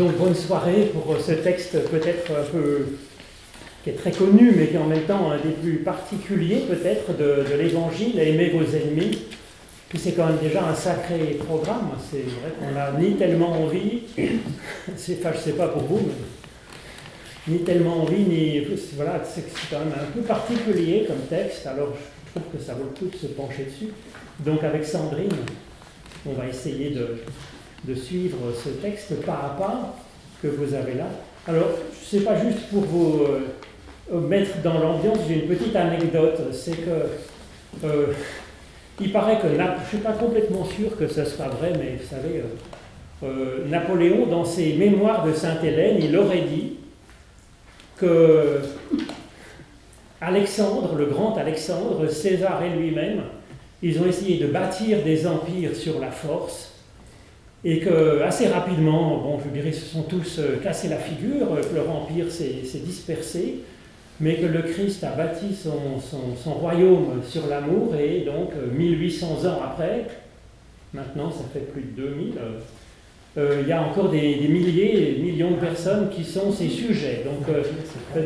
Donc bonne soirée pour ce texte peut-être un peu qui est très connu, mais qui est en même temps un des plus particuliers peut-être de, l'évangile, aimer vos ennemis. Puis c'est quand même déjà un sacré programme. C'est vrai qu'on n'a ni tellement envie, enfin je sais pas pour vous, mais ni tellement envie, ni. Voilà, c'est, quand même un peu particulier comme texte, alors je trouve que ça vaut le coup de se pencher dessus. Donc avec Sandrine, on va essayer de, de suivre ce texte pas à pas que vous avez là. Alors, ce n'est pas juste pour vous euh, mettre dans l'ambiance, j'ai une petite anecdote. C'est que euh, il paraît que, je ne suis pas complètement sûr que ce soit vrai, mais vous savez, euh, Napoléon, dans ses mémoires de Sainte-Hélène, il aurait dit que Alexandre, le grand Alexandre, César et lui-même, ils ont essayé de bâtir des empires sur la force et que assez rapidement, bon, je dirais, se sont tous euh, cassés la figure, que leur empire s'est dispersé, mais que le Christ a bâti son, royaume sur l'amour, et donc 1800 euh, ans après, maintenant ça fait plus de 2000, euh, il y a encore des, des, milliers, des millions de personnes qui sont ces sujets. Donc,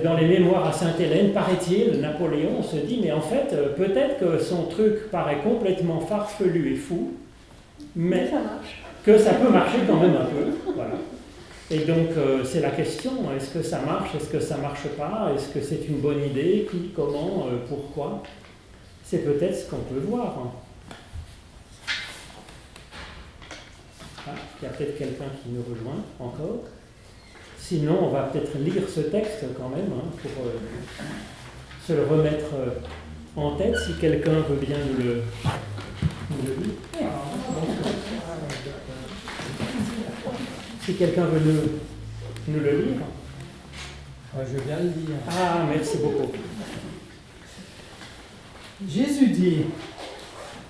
dans les mémoires à Sainte-Hélène, paraît-il, Napoléon se dit, mais en fait, peut-être que son truc paraît complètement farfelu et fou, mais ça marche que ça peut marcher quand même un peu. Voilà. Et donc, euh, c'est la question, est-ce que ça marche, est-ce que ça marche pas, est-ce que c'est une bonne idée, qui, comment, euh, pourquoi? C'est peut-être ce qu'on peut voir. Hein. Ah, il y a peut-être quelqu'un qui nous rejoint encore. Sinon, on va peut-être lire ce texte quand même hein, pour euh, se le remettre en tête, si quelqu'un veut bien nous le, nous le lire. Si quelqu'un veut nous, le lire. je viens le lire. Ah, merci beaucoup. Jésus dit,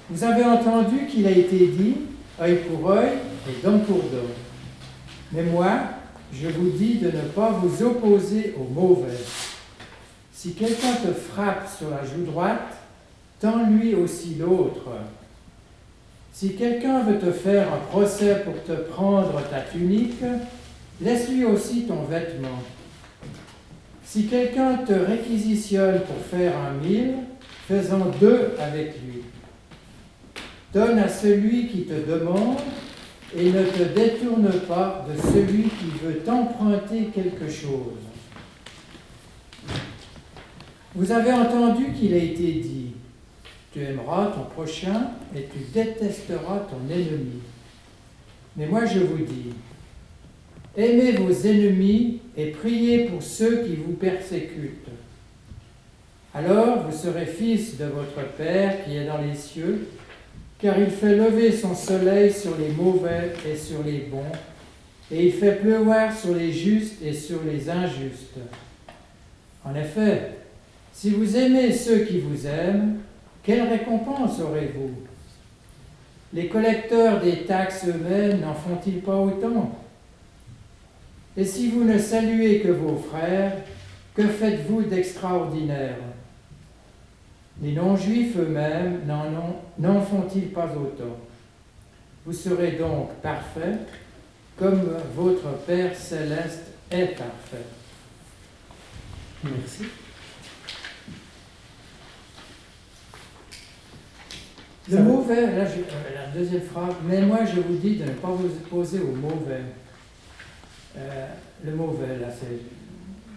vous avez entendu qu'il a été dit, œil pour œil et dent pour dent. Mais moi, je vous dis de ne pas vous opposer au mauvais. Si quelqu'un te frappe sur la joue droite, tends-lui aussi l'autre. Si quelqu'un veut te faire un procès pour te prendre ta tunique, laisse-lui aussi ton vêtement. Si quelqu'un te réquisitionne pour faire un mille, fais-en deux avec lui. Donne à celui qui te demande et ne te détourne pas de celui qui veut t'emprunter quelque chose. Vous avez entendu qu'il a été dit, tu aimeras ton prochain et tu détesteras ton ennemi. Mais moi je vous dis, aimez vos ennemis et priez pour ceux qui vous persécutent. Alors vous serez fils de votre Père qui est dans les cieux, car il fait lever son soleil sur les mauvais et sur les bons, et il fait pleuvoir sur les justes et sur les injustes. En effet, si vous aimez ceux qui vous aiment, quelle récompense aurez-vous? Les collecteurs des taxes eux-mêmes n'en font-ils pas autant? Et si vous ne saluez que vos frères, que faites-vous d'extraordinaire? Les non-juifs eux-mêmes n'en font-ils pas autant? Vous serez donc parfaits comme votre Père céleste est parfait. Merci. Le mauvais, là, euh, la deuxième phrase, mais moi je vous dis de ne pas vous opposer au mauvais. Euh, le mauvais, là,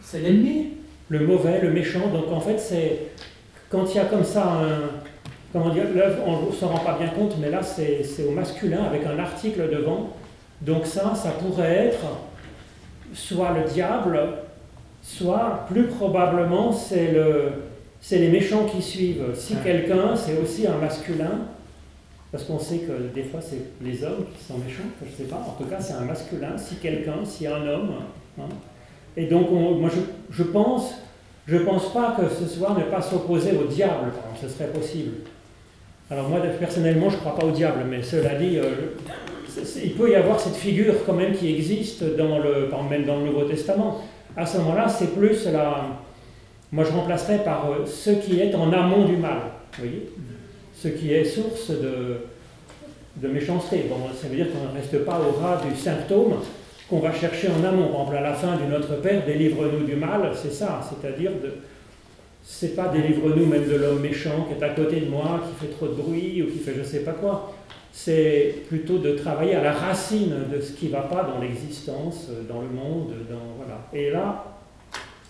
c'est l'ennemi. Le mauvais, le méchant, donc en fait, c'est quand il y a comme ça un. Comment dire, on ne se rend pas bien compte, mais là, c'est au masculin avec un article devant. Donc ça, ça pourrait être soit le diable, soit plus probablement c'est le, c'est les méchants qui suivent. Si quelqu'un, c'est aussi un masculin, parce qu'on sait que des fois c'est les hommes qui sont méchants, je ne sais pas, en tout cas c'est un masculin, si quelqu'un, si un homme. Hein. Et donc moi je, je, pense, je pense pas que ce soit ne pas s'opposer au diable, ce serait possible. Alors moi personnellement je ne crois pas au diable, mais cela dit, euh, il peut y avoir cette figure quand même qui existe dans le, même dans le Nouveau Testament. À ce moment-là, c'est plus la, moi, je remplacerais par euh, ce qui est en amont du mal, vous voyez Ce qui est source de, méchanceté. Bon, ça veut dire qu'on ne reste pas au ras du symptôme, qu'on va chercher en amont. Par exemple, à la fin du Notre Père, délivre-nous du mal, c'est ça, c'est-à-dire de. C'est pas délivre-nous même de l'homme méchant qui est à côté de moi, qui fait trop de bruit ou qui fait je sais pas quoi. C'est plutôt de travailler à la racine de ce qui ne va pas dans l'existence, dans le monde, dans voilà. Et là,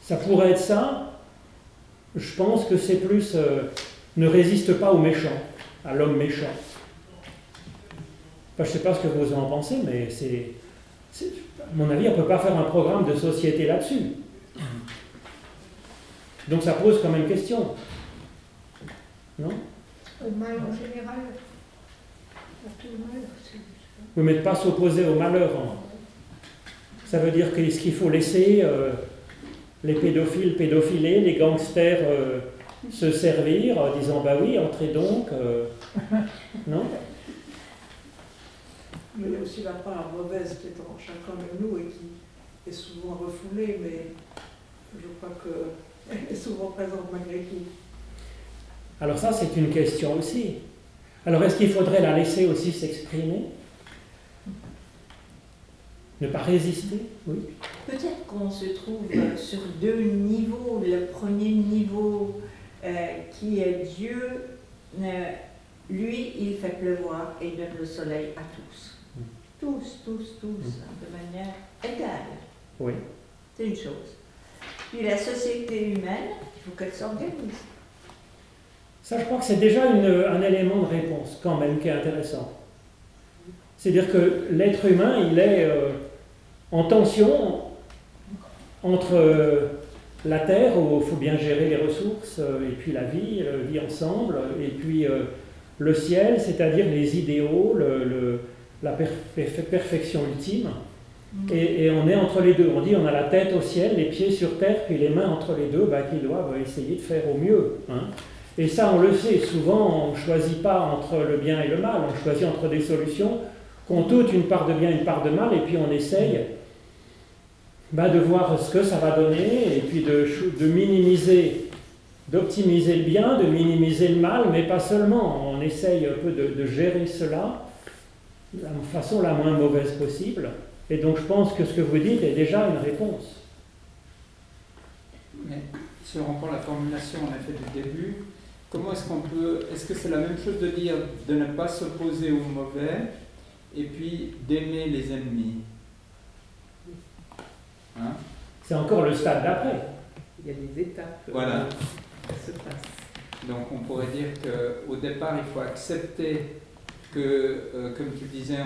ça pourrait être ça. Je pense que c'est plus euh, ne résiste pas au méchant, à l'homme méchant. je ne sais pas ce que vous en pensez, mais c'est à mon avis, on ne peut pas faire un programme de société là-dessus. Donc ça pose quand même question. Non? Au mal en général. Oui, mais pas s'opposer au malheur. Hein. Ça veut dire qu'est-ce qu'il faut laisser euh, les pédophiles pédophiler, les gangsters euh, se servir en disant bah oui, entrez donc. Euh, non? Mais il y a aussi la part mauvaise qui est en chacun de nous et qui est souvent refoulée, mais je crois qu'elle est souvent présente malgré tout. Alors ça, c'est une question aussi. Alors est-ce qu'il faudrait la laisser aussi s'exprimer? Ne pas résister Oui. Peut-être qu'on se trouve sur deux niveaux. Le premier niveau euh, qui est Dieu, euh, lui, il fait pleuvoir et donne le soleil à tous. Tous, tous, tous, mm. de manière égale. Oui. C'est une chose. Puis la société humaine, il faut qu'elle s'organise. Ça, je crois que c'est déjà un élément de réponse, quand même, qui est intéressant. C'est-à-dire que l'être humain, il est euh, en tension entre euh, la Terre, où il faut bien gérer les ressources, euh, et puis la vie, la vie ensemble, et puis le ciel, c'est-à-dire les idéaux, le la perfection ultime. Mm. Et, on est entre les deux. On dit on a la tête au ciel, les pieds sur terre, puis les mains entre les deux, bah, qui doivent essayer de faire au mieux. Hein. Et ça, on le sait, souvent, on ne choisit pas entre le bien et le mal, on choisit entre des solutions qui ont toutes une part de bien, une part de mal, et puis on essaye bah, de voir ce que ça va donner, et puis de, de minimiser, d'optimiser le bien, de minimiser le mal, mais pas seulement. On essaye un peu de, de gérer cela la façon la moins mauvaise possible. Et donc je pense que ce que vous dites est déjà une réponse. Mais si on reprend la formulation en effet du début, comment est-ce qu'on peut. Est-ce que c'est la même chose de dire de ne pas s'opposer au mauvais et puis d'aimer les ennemis? Hein C'est encore le stade d'après. Il y a des étapes. Voilà. Se. Donc on pourrait dire qu'au départ, il faut accepter que, euh, comme tu disais,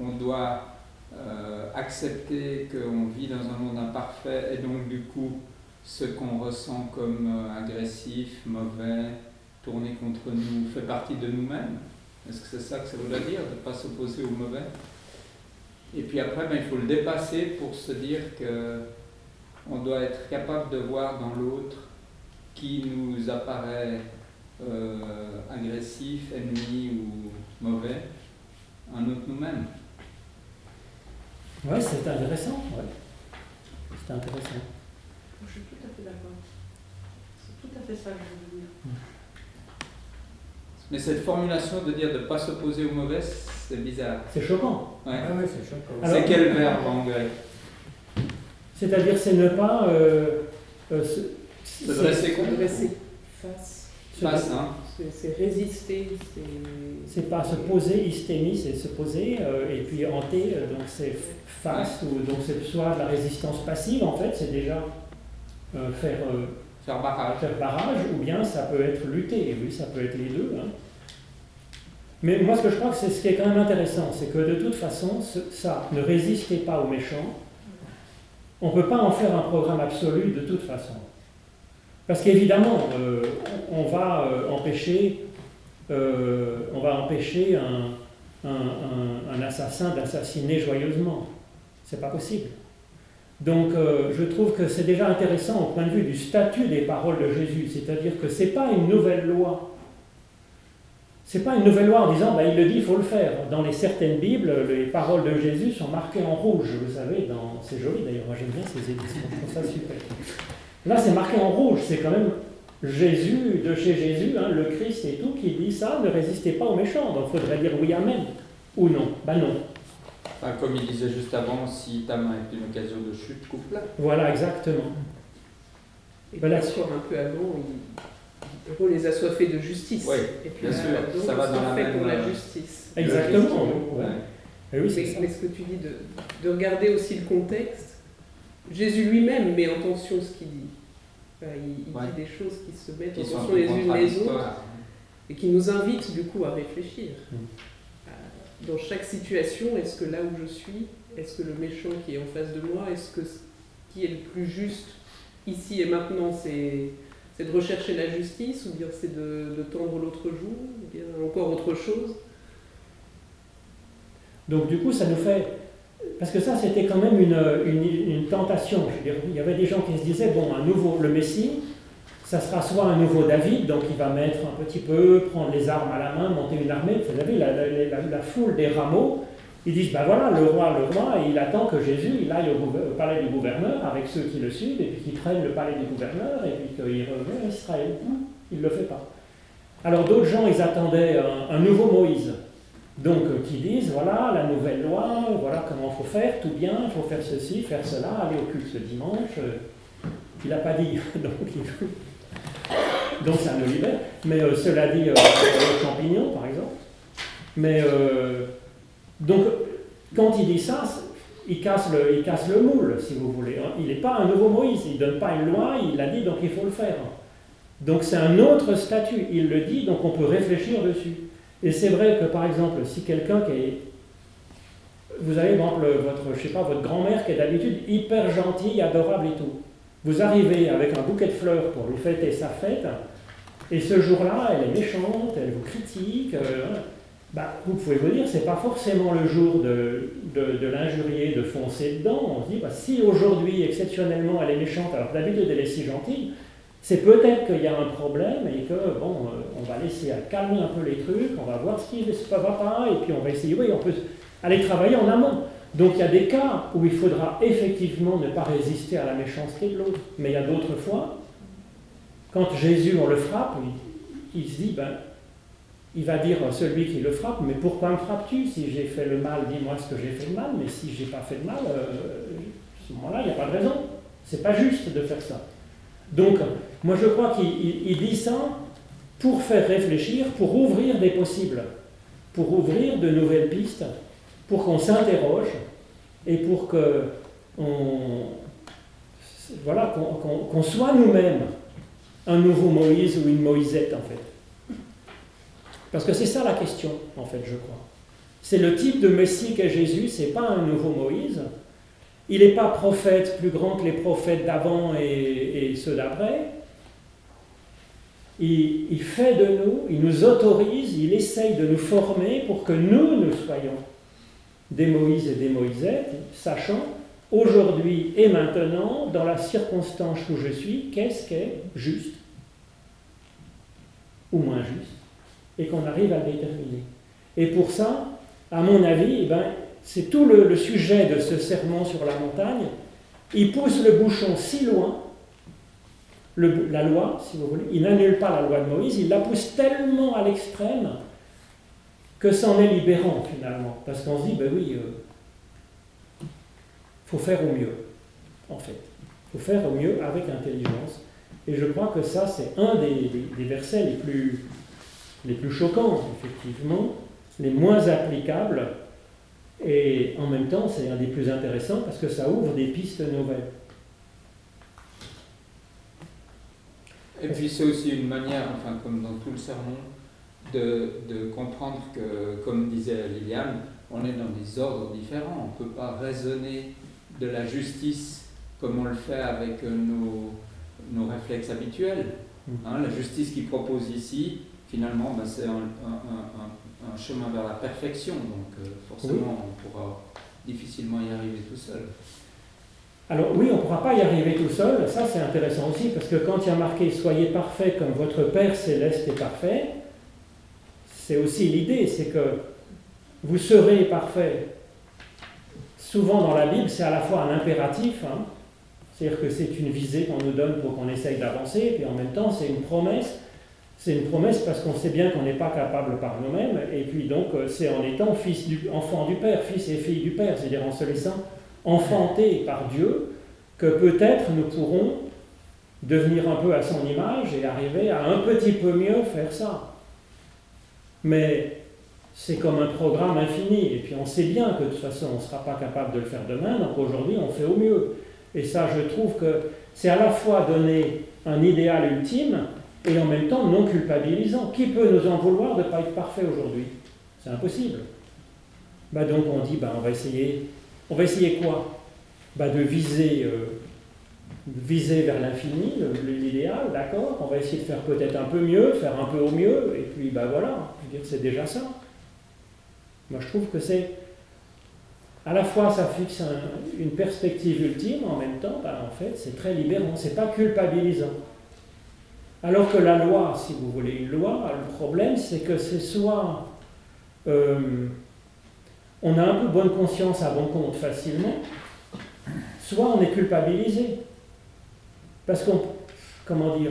on, doit euh, accepter qu'on vit dans un monde imparfait et donc du coup, ce qu'on ressent comme euh, agressif, mauvais, tourné contre nous, fait partie de nous-mêmes. Est-ce que c'est ça que ça veut dire, de ne pas s'opposer au mauvais? Et puis après, ben, il faut le dépasser pour se dire que on doit être capable de voir dans l'autre qui nous apparaît agressif, ennemi ou mauvais, un autre nous-mêmes. Oui, c'est intéressant. Ouais. C'est intéressant. Je suis tout à fait d'accord. C'est tout à fait ça que je veux dire. Mais cette formulation de dire de ne pas s'opposer au mauvais, c'est bizarre. C'est choquant. Ouais. Ah ouais, c'est choquant. C'est quel verbe en grec C'est-à-dire c'est ne pas euh, euh, se, se dresser contre. Face. Face, hein c'est résister. C'est pas se poser, hystémie, c'est se poser, euh, et puis hanter, euh, donc c'est face, ou donc c'est soit de la résistance passive, en fait, c'est déjà euh, faire, faire, barrage. faire barrage, ou bien ça peut être lutter, oui, ça peut être les deux. Hein. Mais moi, ce que je crois que c'est ce qui est quand même intéressant, c'est que de toute façon, ça, ne résistez pas aux méchants, on ne peut pas en faire un programme absolu de toute façon. Parce qu'évidemment, euh, on va euh, empêcher, euh, on va empêcher un, assassin d'assassiner joyeusement. C'est pas possible. Donc je trouve que c'est déjà intéressant au point de vue du statut des paroles de Jésus, c'est-à-dire que ce n'est pas une nouvelle loi. Ce n'est pas une nouvelle loi en disant, bah, il le dit, il faut le faire. Dans les certaines Bibles, les paroles de Jésus sont marquées en rouge, vous savez, c'est joli d'ailleurs, moi j'aime bien ces éditions, je trouve ça super. Là, c'est marqué en rouge, c'est quand même Jésus, de chez Jésus, hein, le Christ et tout, qui dit ça, ne résistez pas aux méchants. Donc faudrait dire oui, Amen. Ou non. Ben non. Enfin, comme il disait juste avant, si ta main est une occasion de chute, coupe-la. Voilà, exactement. Et Voilà. puis encore un peu avant, il, Paul les assoiffés de justice. Oui, et puis bien là, sûr, donc, ça va dans la fait même, pour la euh, justice. Exactement. Ouais. Et oui, c'est Mais, ça. mais ce que tu dis de, de regarder aussi le contexte, Jésus lui-même met en tension ce qu'il dit. Enfin, il il Ouais. dit des choses qui se mettent Qui en tension les unes les autres et qui nous invitent du coup à réfléchir. Mm. Dans chaque situation, est-ce que là où je suis, est-ce que le méchant qui est en face de moi, est-ce que ce qui est le plus juste ici et maintenant, c'est de rechercher la justice ou bien c'est de, tendre l'autre joue ou bien encore autre chose? Donc du coup, ça nous fait... Parce que ça, c'était quand même une, une- tentation. Je veux dire, il y avait des gens qui se disaient, bon, un nouveau, le Messie, ça sera soit un nouveau David, donc il va mettre un petit peu, prendre les armes à la main, monter une armée. Vous savez, la, foule des rameaux, ils disent, ben voilà, le roi, le roi, et il attend que Jésus, il aille au, palais du gouverneur avec ceux qui le suivent, et puis qu'il prenne le palais du gouverneur, et puis qu'il revienne à Israël. Il ne le fait pas. Alors d'autres gens, ils attendaient un, un nouveau Moïse. Donc, euh, qui disent, voilà, la nouvelle loi, voilà comment il faut faire, tout bien, il faut faire ceci, faire cela, aller au culte ce dimanche. Euh, Il n'a pas dit, donc, il- donc ça nous libère. Mais euh, cela dit, euh, le champignon, par exemple. Mais, euh, donc, quand il dit ça, il casse, le, il casse le moule, si vous voulez. hein. Il n'est pas un nouveau Moïse, il ne donne pas une loi, il l'a dit, donc il faut le faire. Donc c'est un autre statut, il le dit, donc on peut réfléchir dessus. Et c'est vrai que par exemple, si quelqu'un qui est. Vous avez votre, je sais pas, votre grand-mère qui est d'habitude hyper gentille, adorable et tout. Vous arrivez avec un bouquet de fleurs pour lui fêter sa fête, et ce jour-là, elle est méchante, elle vous critique. euh, bah, vous pouvez vous dire, c'est pas forcément le jour de, de, l'injurier, de foncer dedans. On se dit, bah, si aujourd'hui, exceptionnellement, elle est méchante, alors d'habitude elle est si gentille, c'est peut-être qu'il y a un problème et que, bon, euh, on va laisser calmer un peu les trucs, on va voir ce qui ne va pas, et puis on va essayer, oui, on peut aller travailler en amont. Donc il y a des cas où il faudra effectivement ne pas résister à la méchanceté de l'autre. Mais il y a d'autres fois, quand Jésus, on le frappe, il, se dit, ben, il va dire à celui qui le frappe, mais pourquoi me frappes-tu? Si j'ai fait le mal, dis-moi ce que j'ai fait de mal, mais si j'ai pas fait de mal, euh, à ce moment-là, il n'y a pas de raison. C'est pas juste de faire ça. Donc, moi je crois qu'il il- il dit ça pour faire réfléchir, pour ouvrir des possibles, pour ouvrir de nouvelles pistes, pour qu'on s'interroge et pour que on, voilà, qu'on soit nous-mêmes un nouveau Moïse ou une Moïsette en fait. Parce que c'est ça la question, en fait, je crois. C'est le type de Messie qu'est Jésus, c'est pas un nouveau Moïse. Il n'est pas prophète plus grand que les prophètes d'avant et, ceux d'après. Il, il fait de nous, il nous autorise, il essaye de nous former pour que nous, nous soyons des Moïse et des Moïsettes, sachant aujourd'hui et maintenant, dans la circonstance où je suis, qu'est-ce qui est juste ou moins juste, et qu'on arrive à déterminer. Et pour ça, à mon avis, eh ben, c'est tout le, sujet de ce sermon sur la montagne. Il pousse le bouchon si loin, la loi, si vous voulez, il n'annule pas la loi de Moïse, il la pousse tellement à l'extrême que c'en est libérant finalement. Parce qu'on se dit, ben oui, il faut faire au mieux, en fait. Il faut faire au mieux avec intelligence. Et je crois que ça, c'est un des, versets les plus, les plus choquants, effectivement, les moins applicables, et en même temps, c'est un des plus intéressants parce que ça ouvre des pistes nouvelles. Et puis c'est aussi une manière, enfin comme dans tout le sermon, de comprendre que, comme disait Liliane, on est dans des ordres différents. On ne peut pas raisonner de la justice comme on le fait avec euh, nos, nos réflexes habituels. Hein, la justice qu'il propose ici, finalement, ben, c'est un, un- un- un- un chemin vers la perfection. Donc euh, forcément, on pourra difficilement y arriver tout seul. Alors oui, on ne pourra pas y arriver tout seul, ça c'est intéressant aussi, parce que quand il y a marqué Soyez parfaits comme votre Père céleste est parfait, c'est aussi l'idée, c'est que vous serez parfaits. Souvent dans la Bible, c'est à la fois un impératif, hein, c'est-à-dire que c'est une visée qu'on nous donne pour qu'on essaye d'avancer, et puis en même temps c'est une promesse. C'est une promesse parce qu'on sait bien qu'on n'est pas capable par nous-mêmes, et puis donc euh, c'est en étant enfant du Père, fils et fille du Père, c'est-à-dire en se laissant enfanter par Dieu, que peut-être nous pourrons devenir un peu à son image et arriver à un petit peu mieux faire ça. Mais c'est comme un programme infini, et puis on sait bien que de toute façon on ne sera pas capable de le faire demain, donc aujourd'hui on fait au mieux. Et ça, je trouve que c'est à la fois donner un idéal ultime et en même temps non culpabilisant. Qui peut nous en vouloir de ne pas être parfait aujourd'hui? C'est impossible. Bah donc on dit, bah on va essayer, on va essayer quoi? Bah De viser, euh, viser vers l'infini, l'idéal, d'accord? On va essayer de faire peut-être un peu mieux, faire un peu au mieux, et puis bah voilà, c'est déjà ça. Moi je trouve que c'est à la fois ça fixe une perspective ultime, en même temps, bah, en fait, c'est très libérant, c'est pas culpabilisant. Alors que la loi, si vous voulez une loi, le problème c'est que c'est soit euh, on a un peu bonne conscience à bon compte facilement, soit on est culpabilisé. Parce qu'on, comment dire,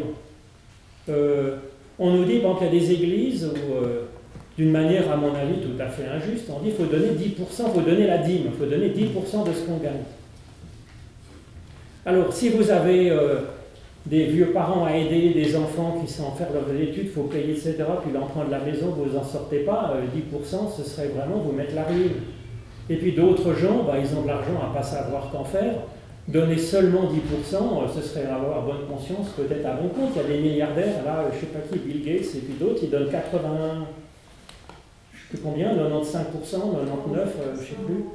euh, on nous dit, qu'il y a des églises où euh, d'une manière, à mon avis, tout à fait injuste. On dit qu'il faut donner 10%, il faut donner la dîme, il faut donner 10% de ce qu'on gagne. Alors, si vous avez euh, des vieux parents à aider, des enfants qui sont en faire leurs études, il faut payer, etc., puis l'emprunt de la maison, vous n'en sortez pas, 10%, euh, ce serait vraiment vous mettre la ruine. Et puis d'autres gens, bah, ils ont de l'argent à ne pas savoir qu'en faire. Donner seulement 10%, euh, ce serait avoir bonne conscience, peut-être à bon compte. Il y a des milliardaires, là, je ne sais pas qui, Bill Gates et puis d'autres, ils donnent 80, combien? 95%, 99%, euh, je ne sais plus,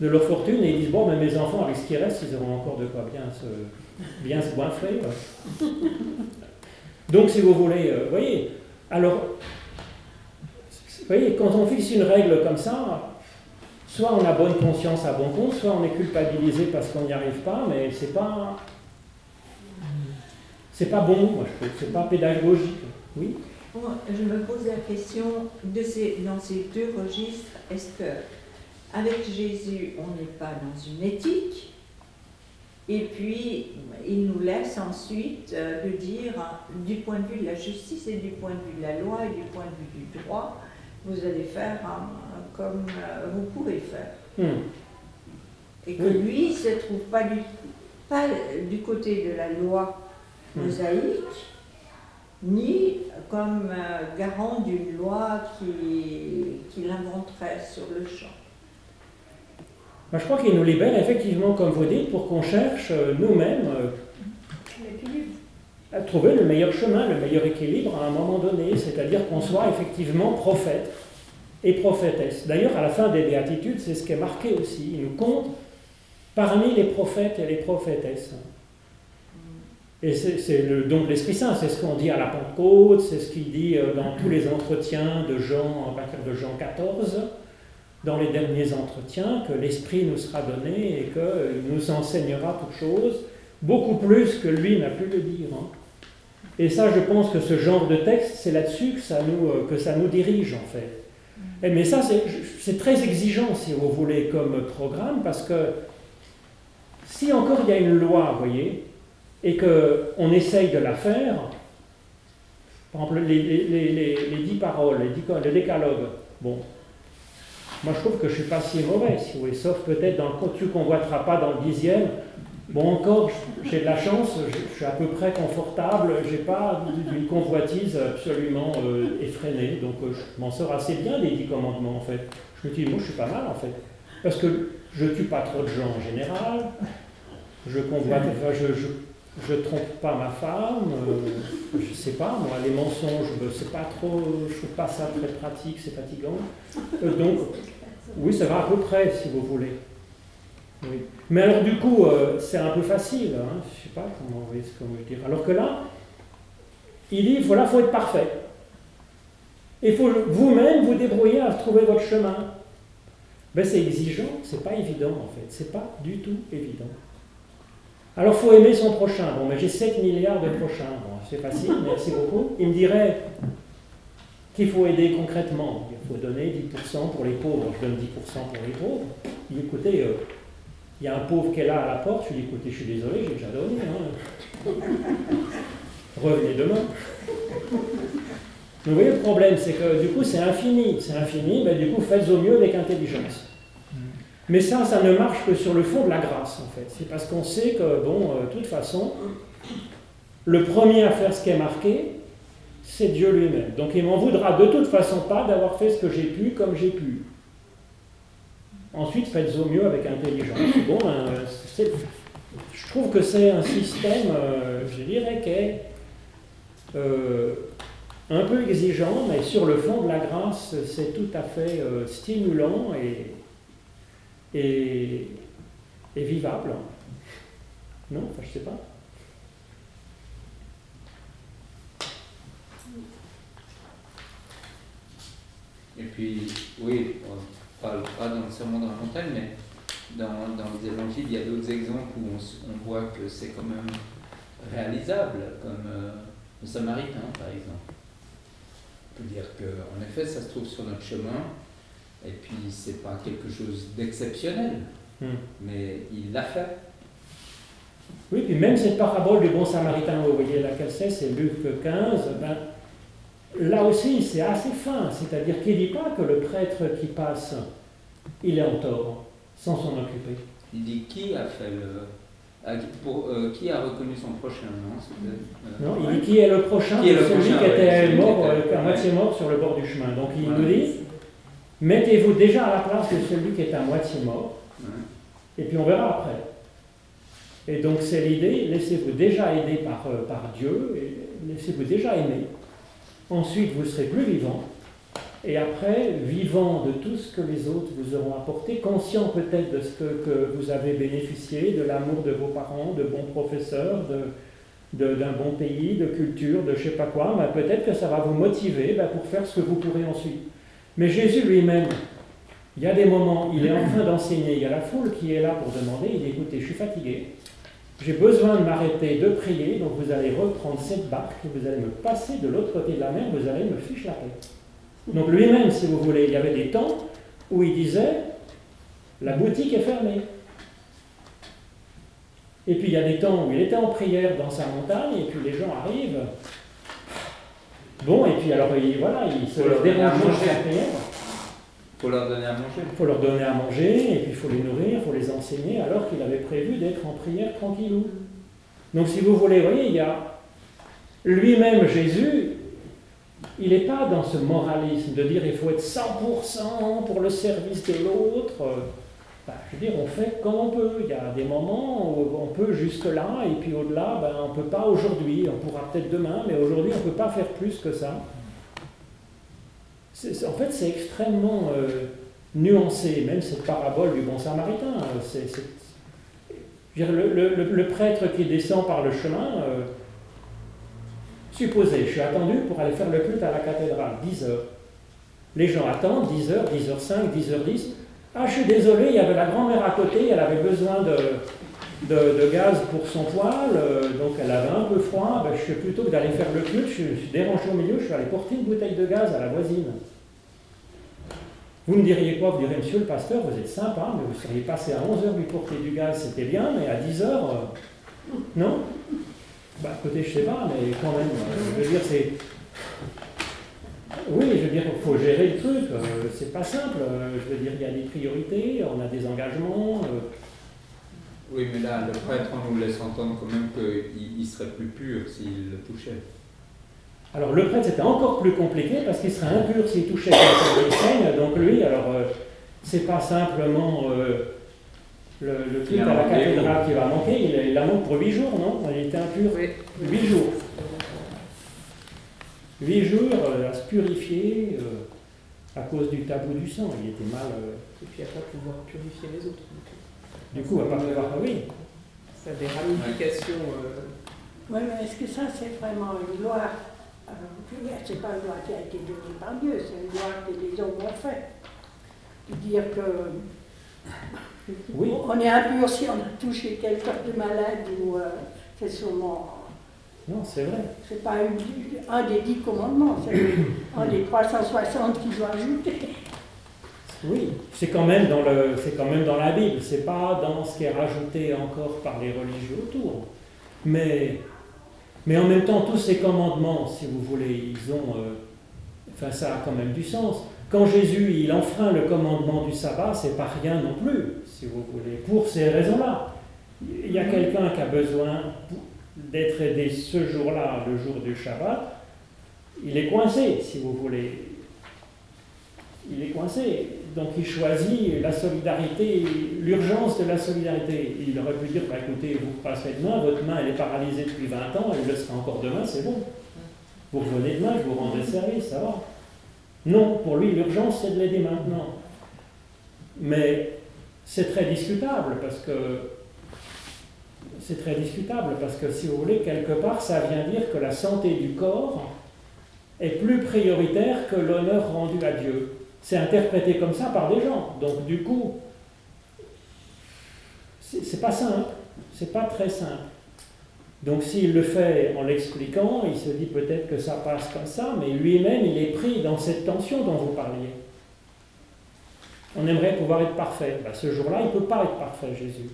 de leur fortune, et ils disent, bon, mais mes enfants, avec ce qui reste, ils auront encore de quoi bien se, bien se. Donc, si vous voulez, vous euh, voyez, alors, vous voyez, quand on fixe une règle comme ça, soit on a bonne conscience à bon compte, soit on est culpabilisé parce qu'on n'y arrive pas, mais c'est pas. C'est pas bon, moi je trouve, c'est pas pédagogique. Oui je me pose la question de ces, dans ces deux registres, est-ce que avec Jésus, on n'est pas dans une éthique? Et puis, il nous laisse ensuite euh, de dire, du point de vue de la justice et du point de vue de la loi et du point de vue du droit, vous allez faire comme euh, vous pouvez faire. Hmm. Et que lui, il ne se trouve pas du, pas du côté de la loi hmm. mosaïque, ni comme euh, garant d'une loi qui, qui l'inventerait sur le champ. je crois qu'il nous libère effectivement, comme vous dites, pour qu'on cherche euh, nous-mêmes euh, à trouver le meilleur chemin, le meilleur équilibre à un moment donné, c'est-à-dire qu'on soit effectivement prophète et prophétesse. D'ailleurs, à la fin des béatitudes, c'est ce qui est marqué aussi. Il nous compte parmi les prophètes et les prophétesses. Et c'est le don de l'Esprit Saint, c'est ce qu'on dit à la Pentecôte, c'est ce qu'il dit euh, dans tous les entretiens de Jean, à partir de Jean 14, dans les derniers entretiens, que l'Esprit nous sera donné et qu'il nous enseignera toutes choses, beaucoup plus que lui n'a pu le dire. Hein. Et ça, je pense que ce genre de texte, c'est là-dessus que, ça nous, euh, que ça nous dirige, en fait. mais ça, c'est très exigeant, si vous voulez, comme programme, parce que si encore il y a une loi, vous voyez, et qu'on essaye de la faire, par exemple, les, dix paroles, les dix, le décalogue, bon, moi je trouve que je ne suis pas si mauvais, si vous voulez, sauf peut-être dans le tu convoiteras pas dans le dixième. Bon, encore, j'ai de la chance, je, suis à peu près confortable, j'ai pas une convoitise absolument euh, effrénée, donc euh, je m'en sors assez bien des dix commandements en fait. Je me dis, moi je suis pas mal en fait, parce que je tue pas trop de gens en général, je convoite, enfin, je je trompe pas ma femme, euh, je sais pas, moi, les mensonges, c'est pas trop, je trouve pas ça très pratique, c'est fatigant. Euh, donc, oui, ça va à peu près, si vous voulez. Mais alors, du coup, euh, c'est un peu facile, hein, je sais pas comment, comment dire. Alors que là, il dit, voilà, il faut être parfait. Il faut vous-même vous débrouiller à trouver votre chemin. Ben, c'est exigeant, c'est pas évident en fait, c'est pas du tout évident. Alors, il faut aimer son prochain. Bon, mais j'ai 7 milliards de prochains. Bon, c'est facile, merci beaucoup. Il me dirait qu'il faut aider concrètement. Il faut donner 10% pour les pauvres. Je donne 10% pour les pauvres. Il dit, écoutez, euh, il y a un pauvre qui est là à la porte. Je lui dis, écoutez, je suis désolé, j'ai déjà donné. Hein. revenez demain. Vous voyez, le problème, c'est que du coup, c'est infini. C'est infini, mais du coup, faites au mieux avec intelligence. Mais ça, ça ne marche que sur le fond de la grâce, en fait. C'est parce qu'on sait que, bon, euh, de toute façon, le premier à faire ce qui est marqué, c'est Dieu lui-même. Donc il m'en voudra de toute façon pas d'avoir fait ce que j'ai pu comme j'ai pu. Ensuite, faites au mieux avec intelligence. Bon, ben, je trouve que c'est un système, euh, je dirais, qui est euh, un peu exigeant, mais sur le fond de la grâce, c'est tout à fait stimulant et, et, vivable. Non Enfin, Je sais pas. Et puis, oui, on parle pas dans le sermon dans la montagne, mais dans, les évangiles, il y a d'autres exemples où on voit que c'est quand même réalisable, comme euh, le Samaritain, par exemple. On peut dire qu'en effet, ça se trouve sur notre chemin, et puis c'est pas quelque chose d'exceptionnel, Hmm. mais il l'a fait. Oui, puis même cette parabole du bon samaritain, vous voyez laquelle c'est, c'est Luc 15, ben, là aussi c'est assez fin, c'est-à-dire qu'il ne dit pas que le prêtre qui passe, il est en tort, sans s'en occuper. Il dit qui a fait le. pour, euh, qui a reconnu son prochain, non euh, Non, il dit qui est le prochain, Qui est le celui prochain, qui était mort, euh, à moitié mort sur le bord du chemin. Donc il Ouais. nous dit, mettez-vous déjà à la place de celui qui est à moitié mort, et puis on verra après. Et donc c'est l'idée, laissez-vous déjà aider par, euh, par Dieu, et laissez-vous déjà aimer. Ensuite, vous serez plus vivant. Et après, vivant de tout ce que les autres vous auront apporté, conscient peut-être de ce que, que vous avez bénéficié, de l'amour de vos parents, de bons professeurs, de, de- d'un bon pays, de culture, de je sais pas quoi, ben, peut-être que ça va vous motiver ben, pour faire ce que vous pourrez ensuite. Mais Jésus lui-même, il y a des moments, il est en train d'enseigner, il y a la foule qui est là pour demander, il dit écoutez, je suis fatigué, j'ai besoin de m'arrêter, de prier, donc vous allez reprendre cette barque, vous allez me passer de l'autre côté de la mer, vous allez me fiche la paix. Donc lui-même, si vous voulez, il y avait des temps où il disait la boutique est fermée. Et puis il y a des temps où il était en prière dans sa montagne, et puis les gens arrivent. Bon, et puis alors il, voilà, il se Faut leur donner à dérange dans manger. sa prière. faut leur donner à manger. Il faut leur donner à manger, et puis il faut les nourrir, il faut les enseigner, alors qu'il avait prévu d'être en prière tranquillou. Donc si vous voulez, vous voyez, il y a lui-même Jésus, il n'est pas dans ce moralisme de dire il faut être 100% pour le service de l'autre. Bah, je veux dire, on fait comme on peut. Il y a des moments où on peut jusque-là, et puis au-delà, bah, on ne peut pas aujourd'hui. On pourra peut-être demain, mais aujourd'hui, on ne peut pas faire plus que ça. En fait, c'est extrêmement euh, nuancé, même cette parabole du bon samaritain. Euh, je veux dire, le, prêtre qui descend par le chemin, euh, supposez, je suis attendu pour aller faire le culte à la cathédrale, 10 heures. Les gens attendent 10 heures, 10h05, 10h10 ah, je suis désolé, il y avait la grand-mère à côté, elle avait besoin de, gaz pour son poêle, euh, donc elle avait un peu froid. Ben, je suis plutôt que d'aller faire le culte, je, suis dérangé au milieu, je suis allé porter une bouteille de gaz à la voisine. Vous me diriez quoi? Vous direz, monsieur le pasteur, vous êtes sympa, mais vous seriez passé à 11h lui porter du gaz, c'était bien, mais à 10h, euh, non? Bah écoutez, je sais pas, mais quand même, euh, je veux dire, c'est. Oui, je veux dire, il faut gérer le truc, euh, c'est pas simple. euh, je veux dire, il y a des priorités, on a des engagements. euh, Oui, mais là, le prêtre, on nous laisse entendre quand même qu'il il serait plus pur s'il le touchait. Alors le prêtre c'était encore plus compliqué parce qu'il serait impur s'il touchait saigne. Donc lui, alors euh, c'est pas simplement euh, le, le culte à la cathédrale qui va manquer, il, il la manque pour huit jours, non? Il était impur Oui. huit jours. Huit jours euh, à se purifier euh, à cause du tabou du sang. Il était mal. euh, Et puis à pas pouvoir purifier les autres. du coup, à pas pouvoir. ah oui. Ça a des ramifications. euh, Oui, mais est-ce que ça, c'est vraiment une loi euh, C'est pas une loi qui a été donnée par Dieu, c'est une loi que les hommes ont fait. De dire que Oui. on est impur si on a touché quelqu'un de malade ou euh, c'est sûrement. Non, c'est vrai. C'est pas un des dix commandements, c'est un des 360 qu'ils ont ajouté. Oui, c'est quand même dans le, c'est quand même dans la Bible. C'est pas dans ce qui est rajouté encore par les religieux autour. Mais Mais en même temps, tous ces commandements, si vous voulez, ils ont. euh, enfin, ça a quand même du sens. Quand Jésus il enfreint le commandement du sabbat, c'est pas rien non plus, si vous voulez, pour ces raisons-là. Il y a quelqu'un qui a besoin d'être aidé ce jour-là, le jour du Shabbat, il est coincé, si vous voulez. Il est coincé. Donc il choisit la solidarité, l'urgence de la solidarité. Il aurait pu dire, bah, écoutez, vous passez demain, votre main elle est paralysée depuis 20 ans, elle le sera encore demain, c'est bon. Vous revenez demain, je vous rendrai service, ça va. Non, pour lui, l'urgence, c'est de l'aider maintenant. Mais c'est très discutable parce que c'est très discutable parce que si vous voulez, quelque part, ça vient dire que la santé du corps est plus prioritaire que l'honneur rendu à Dieu. C'est interprété comme ça par des gens. Donc du coup, c'est pas simple, c'est pas très simple. Donc s'il le fait en l'expliquant, il se dit peut-être que ça passe comme ça, mais lui-même, il est pris dans cette tension dont vous parliez. On aimerait pouvoir être parfait. Ben, ce jour-là, il ne peut pas être parfait, Jésus.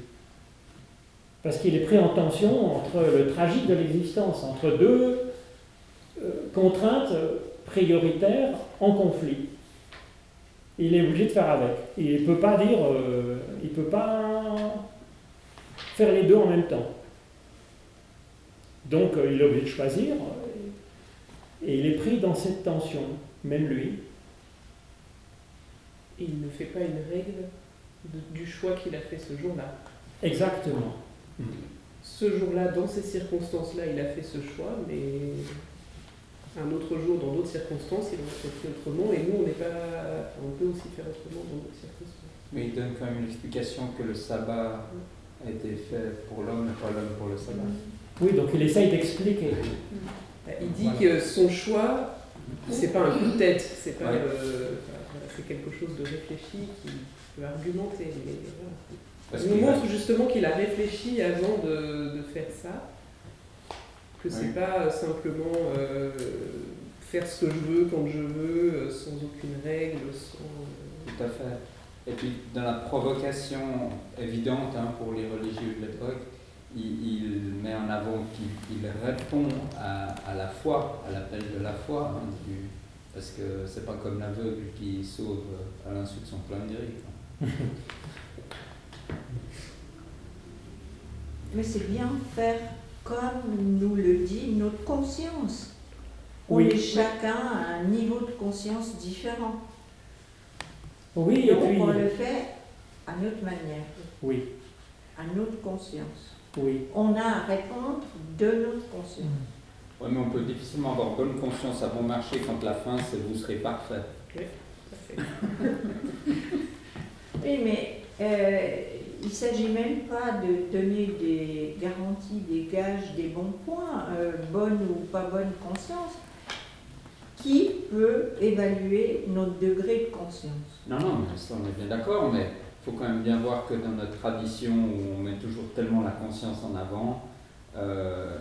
Parce qu'il est pris en tension entre le tragique de l'existence, entre deux euh, contraintes prioritaires en conflit. Il est obligé de faire avec. Il ne peut pas dire, euh, il peut pas faire les deux en même temps. Donc euh, il est obligé de choisir euh, et il est pris dans cette tension, même lui. Il ne fait pas une règle de- du choix qu'il a fait ce jour-là. Exactement. Ce jour-là, dans ces circonstances-là, il a fait ce choix, mais un autre jour, dans d'autres circonstances, il aurait fait autrement, et nous, on n'est pas. On peut aussi faire autrement dans d'autres circonstances. Mais il donne quand même une explication que le sabbat a été fait pour l'homme et pas l'homme pour le sabbat. Oui, donc il essaye d'expliquer. Il dit que son choix, c'est pas un coup de tête, c'est pas Ouais. euh, c'est quelque chose de réfléchi qui peut argumenter. Mais voilà. Parce Il nous montre justement qu'il a réfléchi avant de, de faire ça, que c'est Oui. pas simplement euh, faire ce que je veux quand je veux, euh, sans aucune règle, sans. euh, Tout à fait. Et puis, dans la provocation évidente hein, pour les religieux de l'époque, il, il met en avant qu'il il répond à, à la foi, à l'appel de la foi, hein, du- parce que c'est pas comme l'aveugle qui sauve à l'insu de son plein gré. quoi. Mais c'est bien faire comme nous le dit notre conscience. On Oui. est chacun à un niveau de conscience différent. Oui, et Donc puis. on le fait à notre manière, Oui, à notre conscience. oui. On a à répondre de notre conscience. Ouais, mais on peut difficilement avoir bonne conscience à bon marché quand la fin c'est vous serez parfait. fait. Oui, mais euh, il ne s'agit même pas de donner des garanties, des gages, des bons points, euh, bonne ou pas bonne conscience. Qui peut évaluer notre degré de conscience Non, non, mais ça on est bien d'accord, mais il faut quand même bien voir que dans notre tradition où on met toujours tellement la conscience en avant, euh,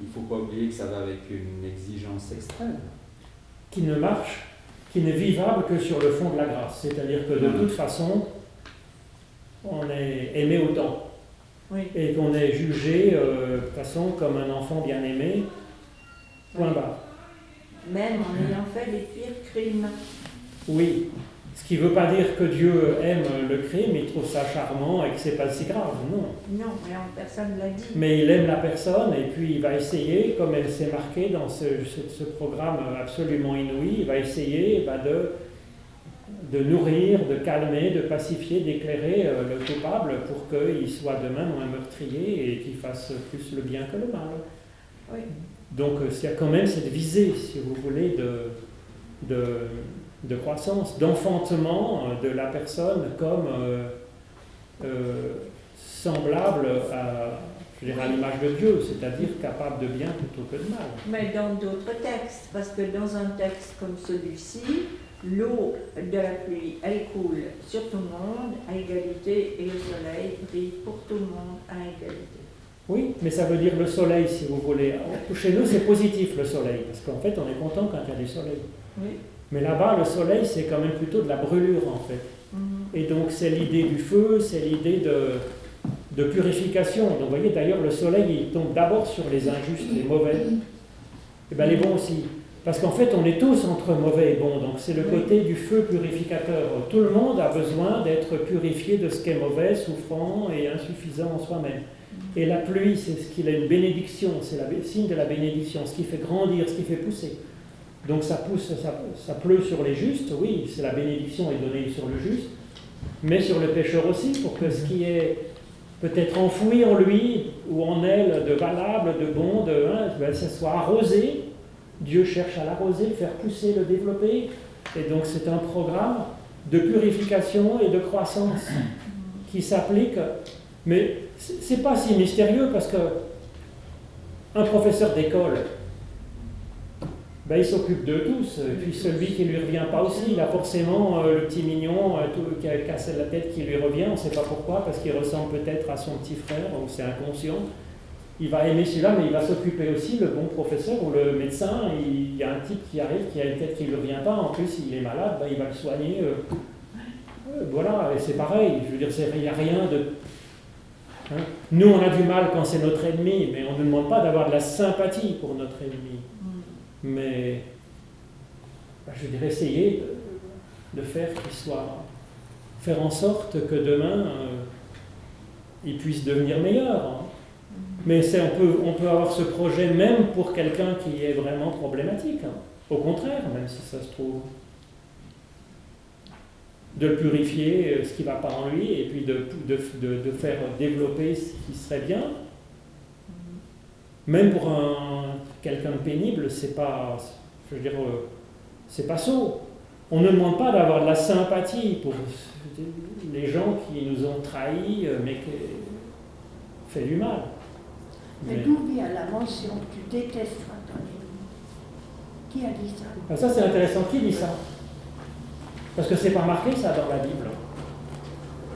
il ne faut pas oublier que ça va avec une exigence extrême. Qui ne marche, qui n'est vivable que sur le fond de la grâce. C'est-à-dire que de toute façon, on est aimé autant. Oui. Et qu'on est jugé euh, de toute façon comme un enfant bien aimé. Point barre. Même en ayant fait les pires crimes. Oui. Ce qui ne veut pas dire que Dieu aime le crime, il trouve ça charmant et que c'est pas si grave. Non. Non, mais personne ne l'a dit. Mais il aime la personne et puis il va essayer, comme elle s'est marquée dans ce, ce- ce programme absolument inouï, il va essayer bah, de, de nourrir, de calmer, de pacifier, d'éclairer euh, le coupable pour qu'il soit demain moins meurtrier et qu'il fasse plus le bien que le mal. Oui. Donc euh, il y a quand même cette visée, si vous voulez, de, de, de croissance, d'enfantement euh, de la personne comme euh, euh, semblable à, je dirais, à l'image de Dieu, c'est-à-dire capable de bien plutôt que de mal. Mais dans d'autres textes, parce que dans un texte comme celui-ci, l'eau de la pluie, elle coule sur tout le monde à égalité et le soleil brille pour tout le monde à égalité. Oui, mais ça veut dire le soleil, si vous voulez. Chez nous, c'est positif le soleil, parce qu'en fait, on est content quand il y a du soleil. Oui. Mais là-bas, le soleil, c'est quand même plutôt de la brûlure, en fait. Mhm. Et donc c'est l'idée du feu, c'est l'idée de, de purification. Donc vous voyez d'ailleurs le soleil il tombe d'abord sur les injustes, les mauvais, et bien les bons aussi. Parce qu'en fait on est tous entre mauvais et bons, donc c'est le côté du feu purificateur. Tout le monde a besoin d'être purifié de ce qui est mauvais, souffrant et insuffisant en soi-même. Et la pluie, c'est ce qu'il a une bénédiction, c'est le signe de la bénédiction, ce qui fait grandir, ce qui fait pousser. Donc ça pousse, ça, ça pleut sur les justes, oui, c'est la bénédiction est donnée sur le juste, mais sur le pécheur aussi, pour que ce qui est peut-être enfoui en lui ou en elle de valable, de bon, de hein, ben, ça soit arrosé. Dieu cherche à l'arroser, le faire pousser, le développer. Et donc c'est un programme de purification et de croissance qui s'applique. Mais c'est pas si mystérieux parce que un professeur d'école, ben, il s'occupe de tous. Et puis celui qui lui revient pas aussi, il a forcément euh, le petit mignon euh, tout, qui a cassé la tête qui lui revient, on ne sait pas pourquoi, parce qu'il ressemble peut-être à son petit frère, ou c'est inconscient. Il va aimer celui-là, mais il va s'occuper aussi, le bon professeur ou le médecin, il, y a un type qui arrive, qui a une tête qui ne revient pas, en plus il est malade, ben, il va le soigner. Euh, voilà, et c'est pareil, je veux dire, il n'y a rien de hein. nous, on a du mal quand c'est notre ennemi, mais on ne demande pas d'avoir de la sympathie pour notre ennemi mais bah, je dirais essayer de, faire qu'il soit, faire en sorte que demain euh, il puisse devenir meilleur. Hein. Mais on peut, on peut avoir ce projet même pour quelqu'un qui est vraiment problématique. Hein. Au contraire, même si ça se trouve. De purifier, euh, ce qui ne va pas en lui, et puis de, de, de faire développer ce qui serait bien. Même pour un, quelqu'un de pénible, c'est pas, je veux dire, euh, c'est pas sot. On ne demande pas d'avoir de la sympathie pour les gens qui nous ont trahis, euh, mais qui fait du mal. Mais, d'où vient la mention tu détesteras ton ennemi Qui a dit ça? Ah, Ça, c'est intéressant. Qui dit ça? Parce que c'est pas marqué ça dans la Bible,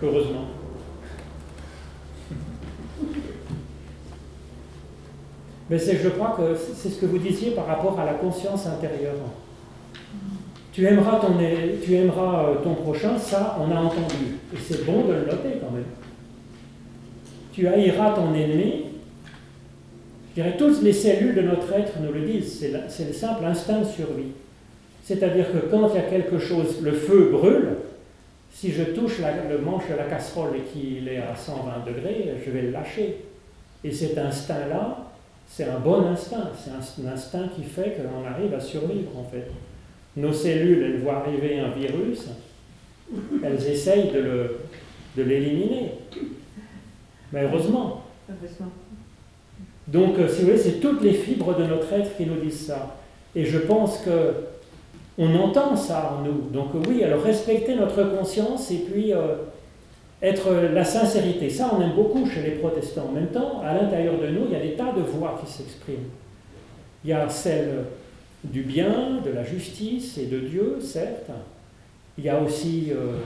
heureusement. Mais je crois que c'est ce que vous disiez par rapport à la conscience intérieure. Tu aimeras ton, tu aimeras euh, ton prochain, ça on a entendu. Et c'est bon de le noter quand même. Tu haïras ton ennemi. Toutes les cellules de notre être nous le disent, c'est le simple instinct de survie. C'est-à-dire que quand il y a quelque chose, le feu brûle, si je touche le manche de la casserole et qu'il est à 120 degrés, je vais le lâcher. Et cet instinct-là, c'est un bon instinct, c'est un, instinct qui fait qu'on arrive à survivre en fait. Nos cellules, elles voient arriver un virus, elles essayent de l'éliminer. Mais heureusement. Donc, euh, si vous voulez, c'est toutes les fibres de notre être qui nous disent ça. Et je pense que on entend ça en nous. Donc oui, alors respecter notre conscience et puis euh, être la sincérité. Ça, on aime beaucoup chez les protestants. En même temps, à l'intérieur de nous, il y a des tas de voix qui s'expriment. Il y a celle du bien, de la justice et de Dieu, certes. Il y a aussi euh,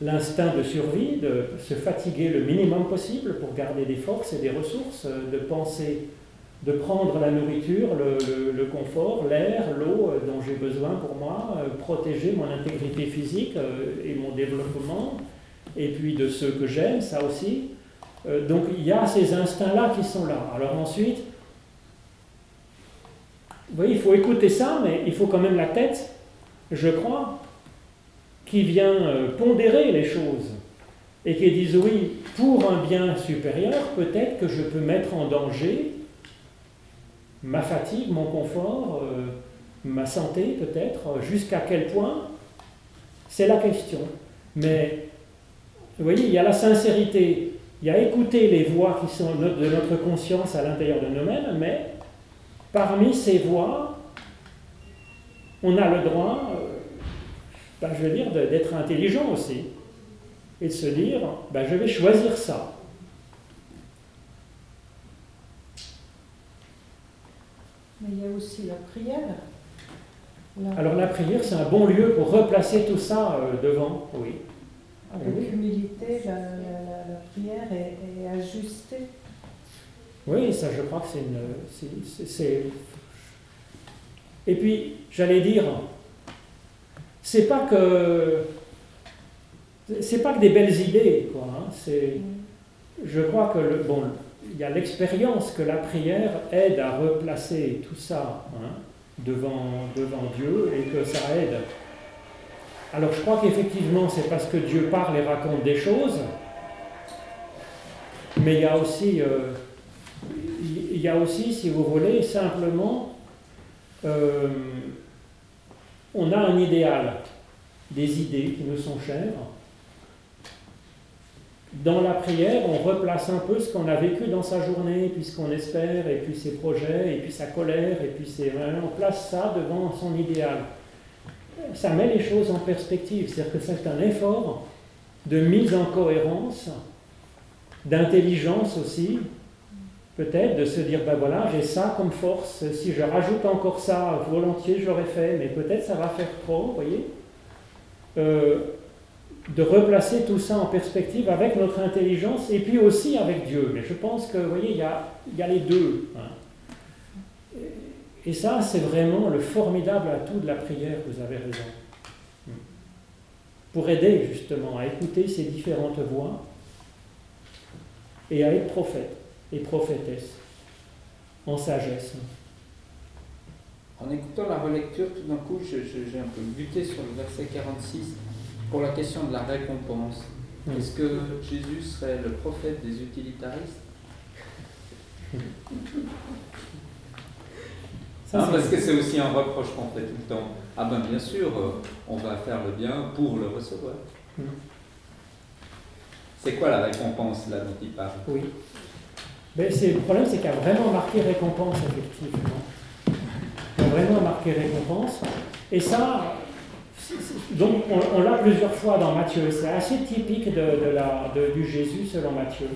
l'instinct de survie, de se fatiguer le minimum possible pour garder des forces et des ressources, de penser de prendre la nourriture, le, confort, l'air, l'eau euh, dont j'ai besoin pour moi, euh, protéger mon intégrité physique euh, et mon développement, et puis de ceux que j'aime, ça aussi. donc il y a ces instincts-là qui sont là. Alors ensuite, voyez, il faut écouter ça, mais il faut quand même la tête, je crois, qui vient pondérer les choses et qui dise oui, pour un bien supérieur, peut-être que je peux mettre en danger ma fatigue, mon confort, euh, ma santé peut-être, jusqu'à quel point, c'est la question. Mais vous voyez, il y a la sincérité, il y a écouter les voix qui sont de notre conscience à l'intérieur de nous-mêmes, mais parmi ces voix, on a le droit, euh, ben, je veux dire, d'être intelligent aussi, et de se dire, ben, je vais choisir ça. Mais il y a aussi la prière. Alors la prière, c'est un bon lieu pour replacer tout ça euh, devant, oui. Avec humilité, la, prière est, ajustée. Oui, ça je crois que c'est une... c'est, Et puis, j'allais dire, c'est pas que... c'est pas que des belles idées, quoi. hein, c'est, je crois que le, bon, il y a l'expérience que la prière aide à replacer tout ça hein, devant, devant Dieu et que ça aide. Alors je crois qu'effectivement c'est parce que Dieu parle et raconte des choses, mais il y a aussi, euh, il y a aussi, si vous voulez, simplement, euh, on a un idéal, des idées qui nous sont chères. Dans la prière, on replace un peu ce qu'on a vécu dans sa journée, puis ce qu'on espère, et puis ses projets, et puis sa colère, et puis c'est, on place ça devant son idéal. Ça met les choses en perspective, c'est-à-dire que c'est un effort de mise en cohérence, d'intelligence aussi, peut-être, de se dire, ben voilà, j'ai ça comme force, si je rajoute encore ça, volontiers j'aurais fait, mais peut-être ça va faire trop, vous voyez euh, de replacer tout ça en perspective avec notre intelligence et puis aussi avec Dieu. Mais je pense que, vous voyez, il y a, y a les deux. hein. Et ça, c'est vraiment le formidable atout de la prière, vous avez raison. Pour aider justement à écouter ces différentes voix et à être prophète et prophétesse en sagesse. En écoutant la relecture, tout d'un coup, j'ai un peu buté sur le verset 46 pour la question de la récompense. Est-ce que Jésus serait le prophète des utilitaristes? Ça, Hein, Parce que c'est aussi un reproche qu'on fait tout le temps. Ah ben bien sûr, euh, on va faire le bien pour le recevoir. C'est quoi la récompense là dont il parle? Oui. Mais le problème, c'est qu'il y a vraiment marqué récompense, effectivement. Il y a vraiment marqué récompense. Et ça, donc on, l'a plusieurs fois dans Matthieu. C'est assez typique de- du Jésus selon Matthieu.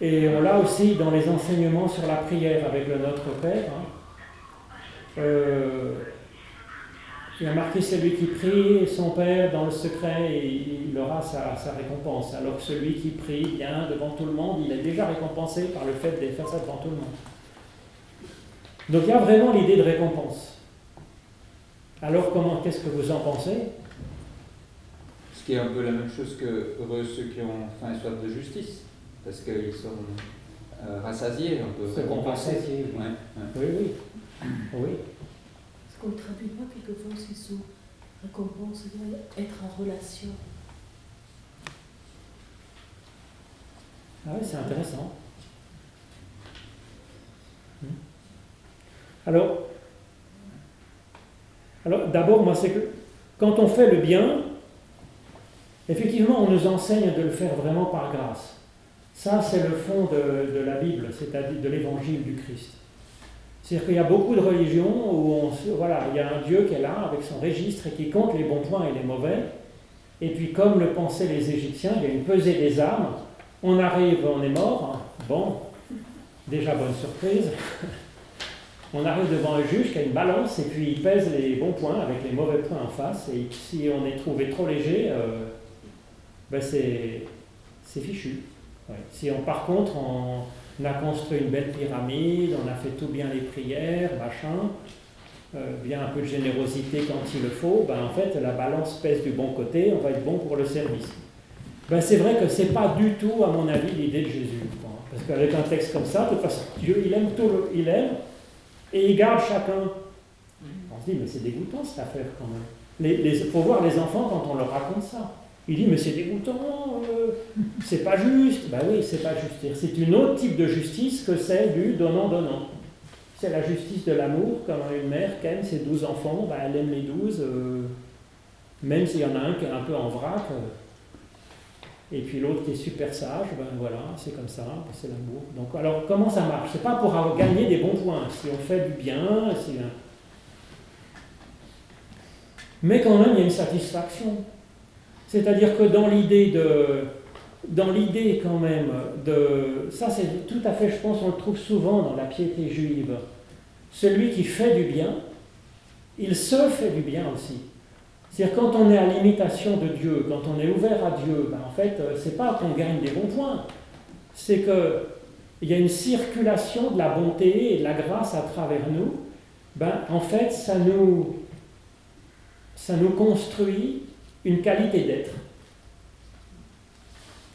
Et on l'a aussi dans les enseignements sur la prière avec le Notre Père. hein. Euh, il a marqué celui qui prie son Père dans le secret et il aura sa, sa récompense. Alors que celui qui prie bien devant tout le monde, il est déjà récompensé par le fait de faire ça devant tout le monde. Donc il y a vraiment l'idée de récompense. Alors comment, qu'est-ce que vous en pensez? Ce qui est un peu la même chose que heureux ceux qui ont faim et soif de justice, parce qu'ils seront euh, rassasiés, un peu récompensés. ouais. Oui, oui. Oui. Pas quelquefois aussi sous récompense, être en relation. Ah oui, c'est intéressant. Hmm. Alors, alors d'abord, moi, c'est que quand on fait le bien, effectivement, on nous enseigne de le faire vraiment par grâce. Ça, c'est le fond de, de la Bible, c'est-à-dire de l'évangile du Christ. C'est-à-dire qu'il y a beaucoup de religions où voilà, il y a un Dieu qui est là avec son registre et qui compte les bons points et les mauvais. Et puis, comme le pensaient les Égyptiens, il y a une pesée des âmes. On arrive, on est mort. Bon, déjà bonne surprise. On arrive devant un juge qui a une balance et puis il pèse les bons points avec les mauvais points en face. Et si on est trouvé trop léger, euh, ben c'est fichu. Si on, par contre on a construit une belle pyramide, on a fait tout bien les prières, machin, euh, bien un peu de générosité quand il le faut, ben en fait la balance pèse du bon côté, on va être bon pour le service. Ben c'est vrai que c'est pas du tout, à mon avis, l'idée de Jésus. Parce qu'avec un texte comme ça, de toute façon, Dieu, il aime tout, le- il aime, et il garde chacun. On se dit, mais c'est dégoûtant cette affaire quand même. Il faut voir les enfants quand on leur raconte ça. Il dit, mais c'est dégoûtant, euh, c'est pas juste. Ben oui, c'est pas juste. C'est une autre type de justice que celle du donnant-donnant. C'est la justice de l'amour, comme une mère qui aime ses douze enfants, ben elle aime les douze, euh, même s'il y en a un qui est un peu en vrac. euh, et puis l'autre qui est super sage, ben voilà, c'est comme ça, c'est l'amour. Donc alors comment ça marche? C'est pas pour gagné des bons points. Si on fait du bien, si mais quand même il y a une satisfaction. C'est-à-dire que dans l'idée de dans l'idée quand même de ça c'est tout à fait je pense on le trouve souvent dans la piété juive. Celui qui fait du bien, il se fait du bien aussi. C'est-à-dire quand on est à l'imitation de Dieu, quand on est ouvert à Dieu, ben en fait, euh, c'est pas qu'on gagne des bons points, c'est que il y a une circulation de la bonté et de la grâce à travers nous. Ben, en fait, ça nous, ça nous construit une qualité d'être.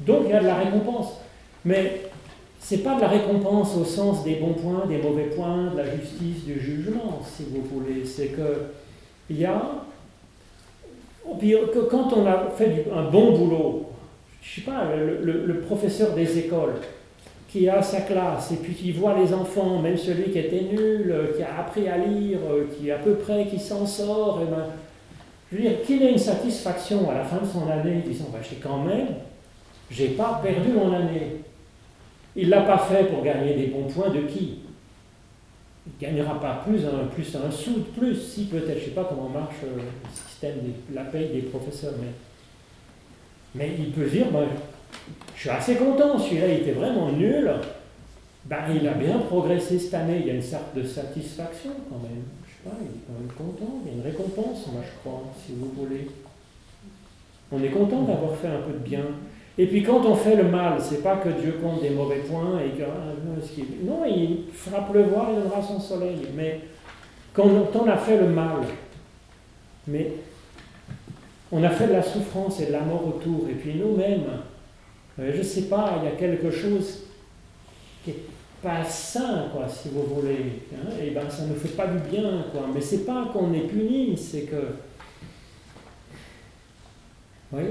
Donc il y a de la récompense. Mais c'est pas de la récompense au sens des bons points, des mauvais points, de la justice, du jugement, si vous voulez. C'est que il y a. quand on a fait un bon boulot, je sais pas, le, professeur des écoles qui a sa classe et puis qui voit les enfants, même celui qui était nul, qui a appris à lire, qui à peu près qui s'en sort, eh ben, je veux dire qu'il ait une satisfaction à la fin de son année, disant bah, j'ai quand même, j'ai pas perdu mon année. Il l'a pas fait pour gagner des bons points de qui? Il ne gagnera pas plus un, plus un sou de plus, si peut-être, je sais pas comment marche euh, le système de la paye des professeurs, mais, mais il peut dire ben, je suis assez content, celui-là il était vraiment nul. Ben, il a bien progressé cette année, il y a une sorte de satisfaction quand même. Pas, il est quand même content, il y a une récompense, moi je crois, si vous voulez. On est content d'avoir fait un peu de bien. Et puis quand on fait le mal, c'est pas que Dieu compte des mauvais points et que ah, non, il fera pleuvoir, il donnera son soleil. Mais quand on a fait le mal, mais on a fait de la souffrance et de la mort autour, et puis nous-mêmes, euh, je ne sais pas, il y a quelque chose qui n'est pas sain, quoi, si vous voulez. Hein, et ben ça ne fait pas du bien, quoi. Mais c'est pas qu'on est puni, c'est que. Oui,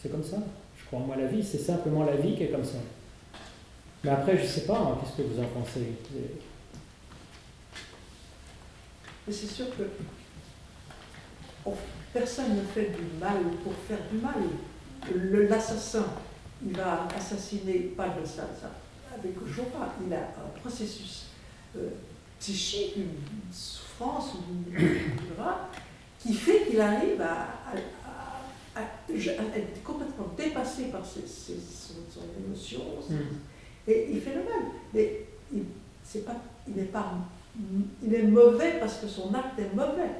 c'est comme ça. Je crois, moi, la vie, c'est simplement la vie qui est comme ça. Mais après, je sais pas, hein, qu'est-ce que vous en pensez? Mais c'est sûr que personne ne fait du mal pour faire du mal. L'assassin, il va assassiner, pas de ça, ça il a un processus euh, psychique, une souffrance, une, qui fait qu'il arrive à est complètement dépassée par ses, son, émotion. Hmm. Et il fait le mal. Mais il, c'est pas, il, est pas, il est mauvais parce que son acte est mauvais.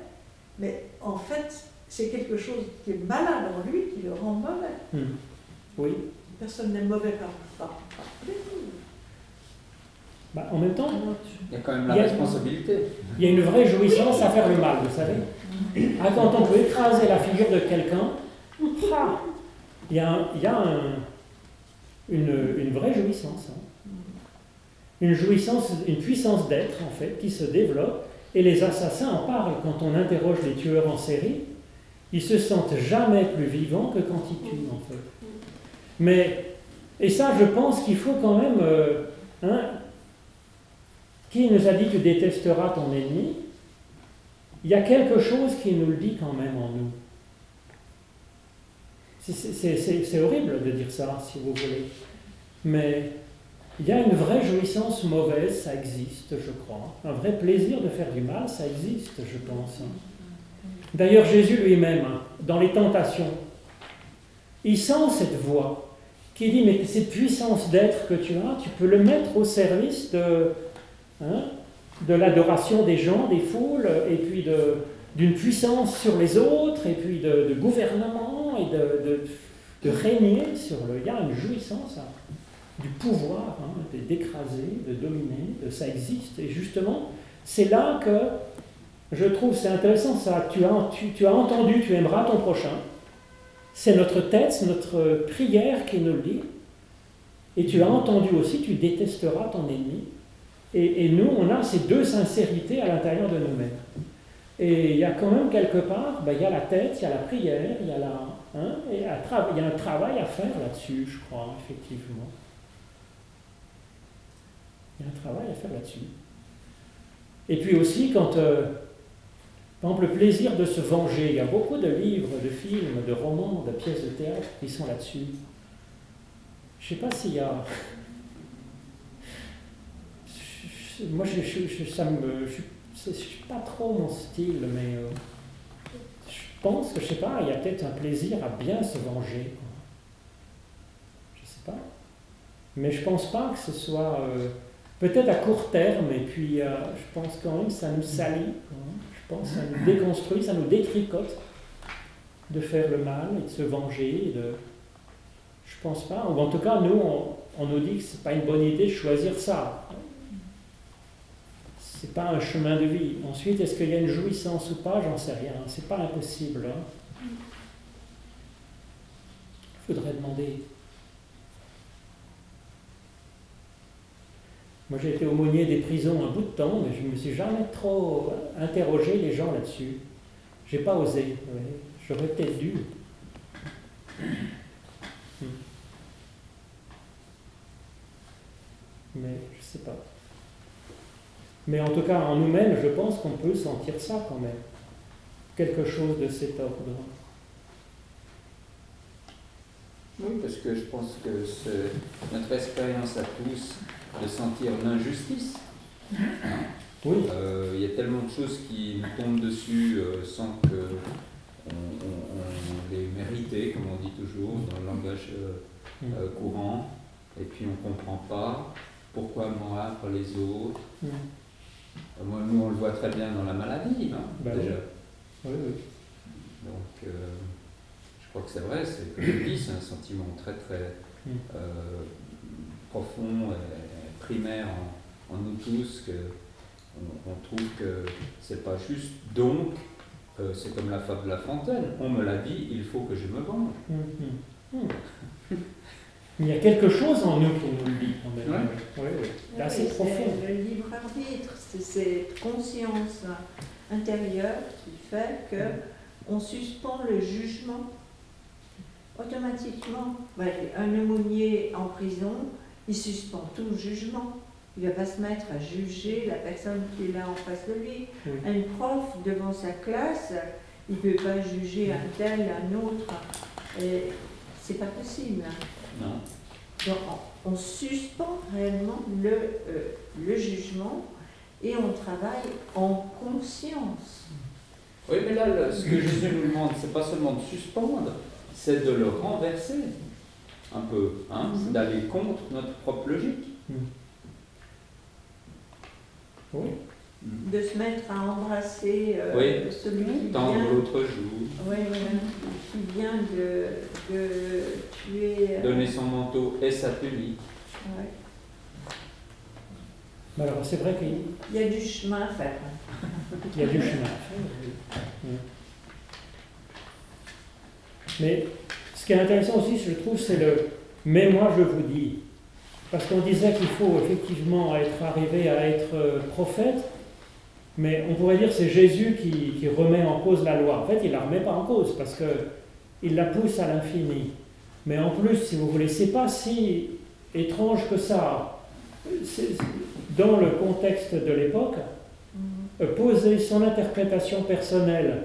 Mais en fait, c'est quelque chose qui est malade en lui qui le rend mauvais. Hmm. Oui. Personne n'est mauvais par, par, bah, en même temps, il y a quand même la responsabilité. Il y a une vraie jouissance à faire le mal, vous savez. Hmm. Ah, quand on peut écraser la figure de quelqu'un, il y a, il y a une, vraie jouissance. Hein. Une jouissance, une puissance d'être, en fait, qui se développe. Et les assassins en parlent quand on interroge les tueurs en série. Ils se sentent jamais plus vivants que quand ils tuent, en fait. Mais, et ça, je pense qu'il faut quand même. Euh, hein, qui nous a dit tu détesteras ton ennemi? Il y a quelque chose qui nous le dit quand même en nous. C'est horrible de dire ça, si vous voulez. Mais il y a une vraie jouissance mauvaise, ça existe, je crois. Un vrai plaisir de faire du mal, ça existe, je pense. D'ailleurs, Jésus lui-même, dans les tentations, il sent cette voix qui dit, mais cette puissance d'être que tu as, tu peux le mettre au service de, hein, de l'adoration des gens, des foules, et puis d'une puissance sur les autres, et puis de, gouvernement et de, de, régner sur le. Il y a une jouissance hein, du pouvoir, hein, d'écraser, de dominer, de ça existe. Et justement, c'est là que je trouve c'est intéressant ça. Tu as, tu, as entendu, tu aimeras ton prochain. C'est notre tête, notre prière qui nous le dit. Et tu as entendu aussi, tu détesteras ton ennemi. Et, nous, on a ces deux sincérités à l'intérieur de nous-mêmes. Et il y a quand même quelque part, ben, il y a la tête, il y a la prière, il y a la, Hein, et il y a un travail à faire là-dessus, je crois, effectivement. Il y a un travail à faire là-dessus. Et puis aussi, quand, euh, par exemple, le plaisir de se venger, il y a beaucoup de livres, de films, de romans, de pièces de théâtre qui sont là-dessus. Je ne sais pas s'il y a. Moi, je, je, je, suis pas trop mon style, mais. Euh, je pense que, je sais pas, il y a peut-être un plaisir à bien se venger. Je sais pas. Mais je pense pas que ce soit. Euh, peut-être à court terme, et puis euh, je pense quand même que ça nous salit. Je pense que ça nous déconstruit, ça nous détricote de faire le mal et de se venger. Et de... Je pense pas. En tout cas, nous, on, on nous dit que c'est pas une bonne idée de choisir ça c'est pas un chemin de vie. Ensuite, est-ce qu'il y a une jouissance ou pas? J'en sais rien. C'est pas impossible. Il hein. faudrait demander. Moi, j'ai été aumônier des prisons un bout de temps, mais je ne me suis jamais trop interrogé les gens là-dessus. J'ai pas osé. J'aurais peut-être dû. Hmm. Mais je sais pas. Mais en tout cas, en nous-mêmes, je pense qu'on peut sentir ça quand même. Quelque chose de cet ordre. Oui, parce que je pense que c'est notre expérience à tous de sentir l'injustice. Oui. Euh, Il y a tellement de choses qui nous tombent dessus euh, sans que on, on- on les méritait, comme on dit toujours, dans le langage euh, Mm. courant. Et puis on ne comprend pas pourquoi moi, après les autres. Mm. Euh, nous, on le voit très bien dans la maladie, hein, Bah déjà. Oui, oui. Donc, euh, je crois que c'est vrai, c'est comme je dis, c'est un sentiment très très Mm. euh, profond et primaire en, en nous tous que on, on trouve que c'est pas juste. Donc, euh, c'est comme la fable de la fontaine. On me l'a dit, il faut que je me venge. Mm, mm, mm. Il y a quelque chose en nous qui nous le dit quand même. Ouais. Oui, oui. Là, Oui, c'est profond. le libre arbitre, c'est cette conscience intérieure qui fait que on suspend le jugement automatiquement. Un aumônier en prison, il suspend tout jugement. Il ne va pas se mettre à juger la personne qui est là en face de lui. Oui. Un prof devant sa classe, il ne peut pas juger un tel, un autre. Et c'est pas possible. Non. Donc, on, on suspend réellement le, euh, le jugement et on travaille en conscience. Oui, mais là, ce que Jésus nous demande, c'est pas seulement de suspendre, c'est de le renverser un peu. Hein, c'est d'aller contre notre propre logique. Oui. De se mettre à embrasser euh, Oui. celui qui Tendre vient, l'autre joue, voilà, qui vient de, de tuer. euh, donner son manteau et sa tunique. ouais. Mais alors, c'est vrai qu'il Il y a du chemin à faire. il y a du chemin à faire. oui. Mais ce qui est intéressant aussi, je trouve, c'est le mais moi je vous dis. Parce qu'on disait qu'il faut effectivement être arrivé à être euh, prophète, mais on pourrait dire que c'est Jésus qui, qui remet en cause la loi. En fait, il ne la remet pas en cause parce qu'il la pousse à l'infini. Mais en plus, si vous voulez, c'est pas si étrange que ça. Dans le contexte de l'époque, euh, poser son interprétation personnelle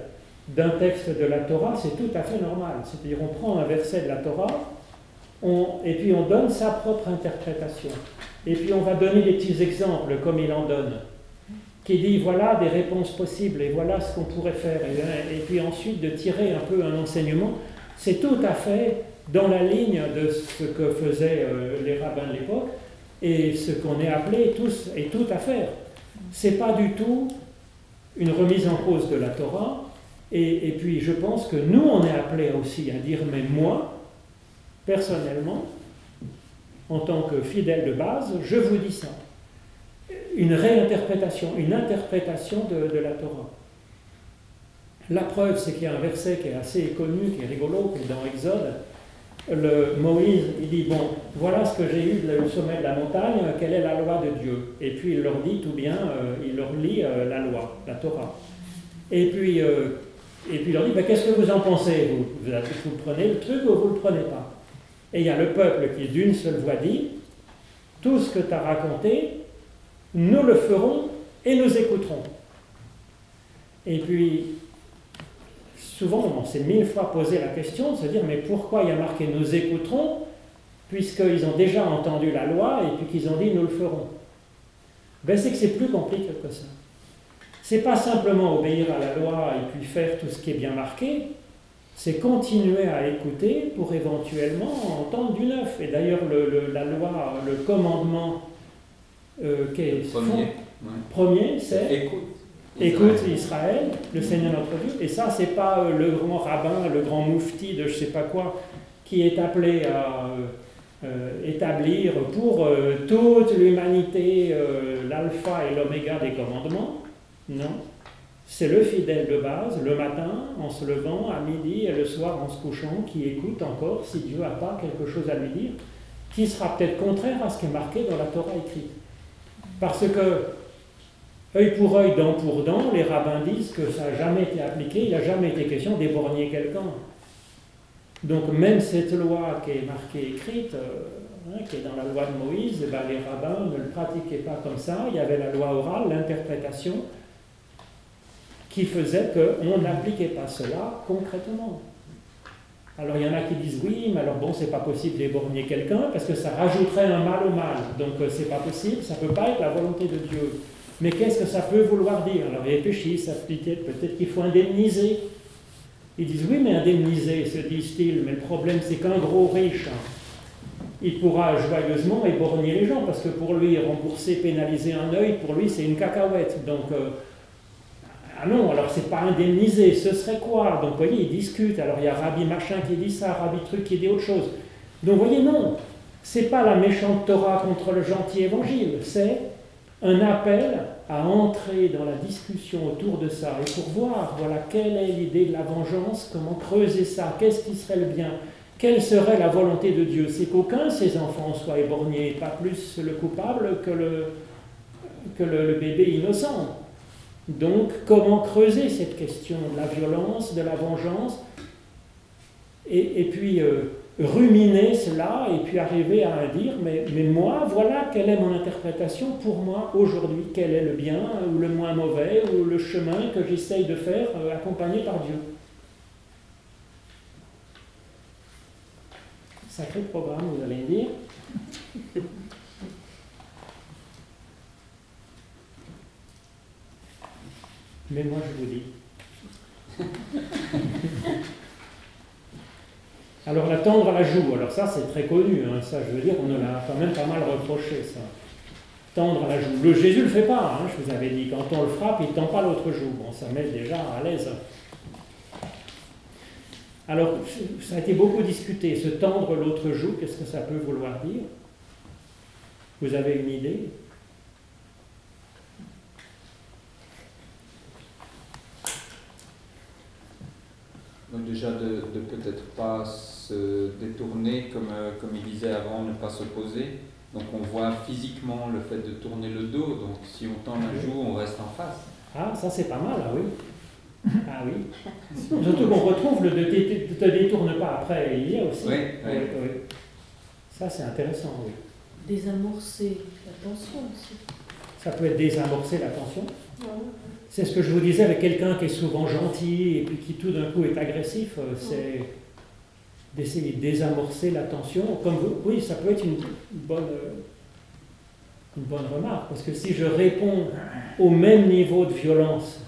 d'un texte de la Torah, c'est tout à fait normal. C'est-à-dire, on prend un verset de la Torah, on- et puis on donne sa propre interprétation. Et puis on va donner des petits exemples, comme il en donne, qui dit voilà des réponses possibles, et voilà ce qu'on pourrait faire. Et, et puis ensuite de tirer un peu un enseignement, c'est tout à fait dans la ligne de ce que faisaient euh, les rabbins de l'époque, et ce qu'on est appelé tous et tout à faire. C'est pas du tout une remise en cause de la Torah. Et, et puis je pense que nous, on est appelés aussi à dire, mais moi, personnellement, en tant que fidèle de base, je vous dis ça. Une réinterprétation, une interprétation de, la Torah. La preuve, c'est qu'il y a un verset qui est assez connu, qui est rigolo, qui est dans Exode. Le Moïse, il dit, bon, voilà ce que j'ai eu du sommet de la montagne, quelle est la loi de Dieu? Et puis il leur dit tout bien, euh, il leur lit euh, la loi, la Torah. Et puis, euh, et puis il leur dit, Ben, qu'est-ce que vous en pensez? Vous, vous, vous prenez le truc ou vous le prenez pas? Et il y a le peuple qui d'une seule voix dit, tout ce que tu as raconté, nous le ferons et nous écouterons. Et puis, souvent, on s'est mille fois posé la question de se dire, mais pourquoi il y a marqué nous écouterons, puisqu'ils ont déjà entendu la loi et puis qu'ils ont dit nous le ferons ben, C'est que c'est plus compliqué que ça. C'est pas simplement obéir à la loi et puis faire tout ce qui est bien marqué, c'est continuer à écouter pour éventuellement entendre du neuf. Et d'ailleurs, le, la loi, le commandement euh, qui est Premier. ouais. premier, c'est Écoute. Écoute Israël, le Seigneur notre Dieu. Et ça, c'est pas euh, le grand rabbin, le grand moufti de je sais pas quoi, qui est appelé à euh, euh, établir pour toute l'humanité l'alpha et l'oméga des commandements. Non. C'est le fidèle de base, le matin, en se levant, à midi et le soir en se couchant, qui écoute encore si Dieu n'a pas quelque chose à lui dire, qui sera peut-être contraire à ce qui est marqué dans la Torah écrite. Parce que, œil pour œil, dent pour dent, les rabbins disent que ça n'a jamais été appliqué, il n'a jamais été question d'éborgner quelqu'un. Donc même cette loi qui est marquée écrite, euh, hein, qui est dans la loi de Moïse, eh ben, les rabbins ne le pratiquaient pas comme ça. Il y avait la loi orale, l'interprétation, qui faisait qu'on n'appliquait pas cela concrètement. Alors il y en a qui disent oui, mais alors bon, c'est pas possible d'éborgner quelqu'un parce que ça rajouterait un mal au mal. Donc euh, c'est pas possible, ça peut pas être la volonté de Dieu. Mais qu'est-ce que ça peut vouloir dire? Alors peut-être peut-être qu'il faut indemniser. Ils disent oui, mais indemniser, se disent-ils, mais le problème c'est qu'un gros riche, hein, il pourra joyeusement éborgner les gens parce que pour lui, rembourser, pénaliser un œil, pour lui c'est une cacahuète. Donc euh, ah non, alors c'est pas indemnisé, ce serait quoi Donc vous voyez, ils discutent. Alors il y a Rabbi machin qui dit ça, Rabbi truc qui dit autre chose. Donc vous voyez, non, c'est pas la méchante Torah contre le gentil évangile, c'est un appel à entrer dans la discussion autour de ça et pour voir, voilà, quelle est l'idée de la vengeance, comment creuser ça, qu'est-ce qui serait le bien, quelle serait la volonté de Dieu C'est qu'aucun de ses enfants soit éborgné, pas plus le coupable que le, que le bébé innocent. Donc, comment creuser cette question de la violence, de la vengeance, et, puis euh, ruminer cela, et puis arriver à dire, mais, moi, voilà quelle est mon interprétation pour moi aujourd'hui, quel est le bien, ou le moins mauvais, ou le chemin que j'essaye de faire euh, accompagné par Dieu? Sacré programme, vous allez dire. Mais moi, je vous dis. alors, la tendre à la joue, alors ça, c'est très connu. Hein. ça, je veux dire, on l'a quand même pas mal reproché, ça. Tendre à la joue. Le Jésus ne le fait pas, hein, je vous avais dit. Quand on le frappe, il ne tend pas l'autre joue. Bon, ça met déjà à l'aise. Alors, ça a été beaucoup discuté. Se tendre l'autre joue, qu'est-ce que ça peut vouloir dire? Vous avez une idée? Déjà de, peut-être pas se détourner, comme, euh, comme il disait avant, ne pas s'opposer. Donc on voit physiquement le fait de tourner le dos, donc si on tend la joue, on reste en face. Ah, ça c'est pas mal, ah oui. Ah oui. Surtout qu'on retrouve le ne te détourne pas après, il y a aussi. Oui, oui. Ça c'est intéressant, oui. Désamorcer la tension aussi. Ça peut être désamorcer la tension. C'est ce que je vous disais avec quelqu'un qui est souvent gentil et puis qui tout d'un coup est agressif, euh, c'est d'essayer de désamorcer la tension. Comme vous, oui, ça peut être une bonne, euh, une bonne remarque, parce que si je réponds au même niveau de violence,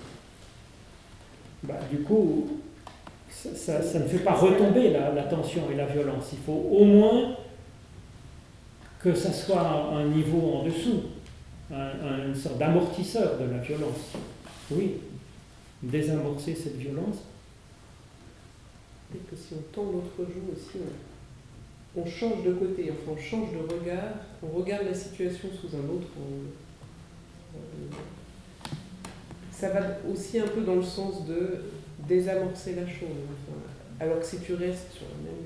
bah, du coup, ça, ne fait pas retomber la, la, tension et la violence. Il faut au moins que ça soit un niveau en dessous, une sorte d'amortisseur de la violence. Oui, désamorcer cette violence. Et que si on tend l'autre joue aussi, on, change de côté, enfin on change de regard, on regarde la situation sous un autre ça va aussi un peu dans le sens de désamorcer la chose. alors que si tu restes sur la même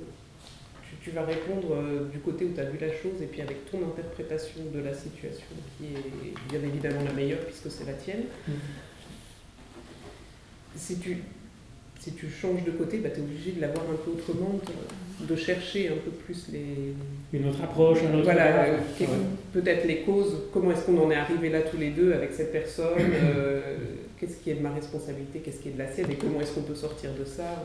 tu, vas répondre euh, du côté où tu as vu la chose et puis avec ton interprétation de la situation qui est bien évidemment la meilleure puisque c'est la tienne. Mm si tu, si tu changes de côté, bah, tu es obligé de l'avoir un peu autrement, de, chercher un peu plus les... Une autre approche, un autre Voilà, euh, peut-être les causes, comment est-ce qu'on en est arrivé là tous les deux avec cette personne, euh, qu'est-ce qui est de ma responsabilité, qu'est-ce qui est de la sienne, et comment est-ce qu'on peut sortir de ça.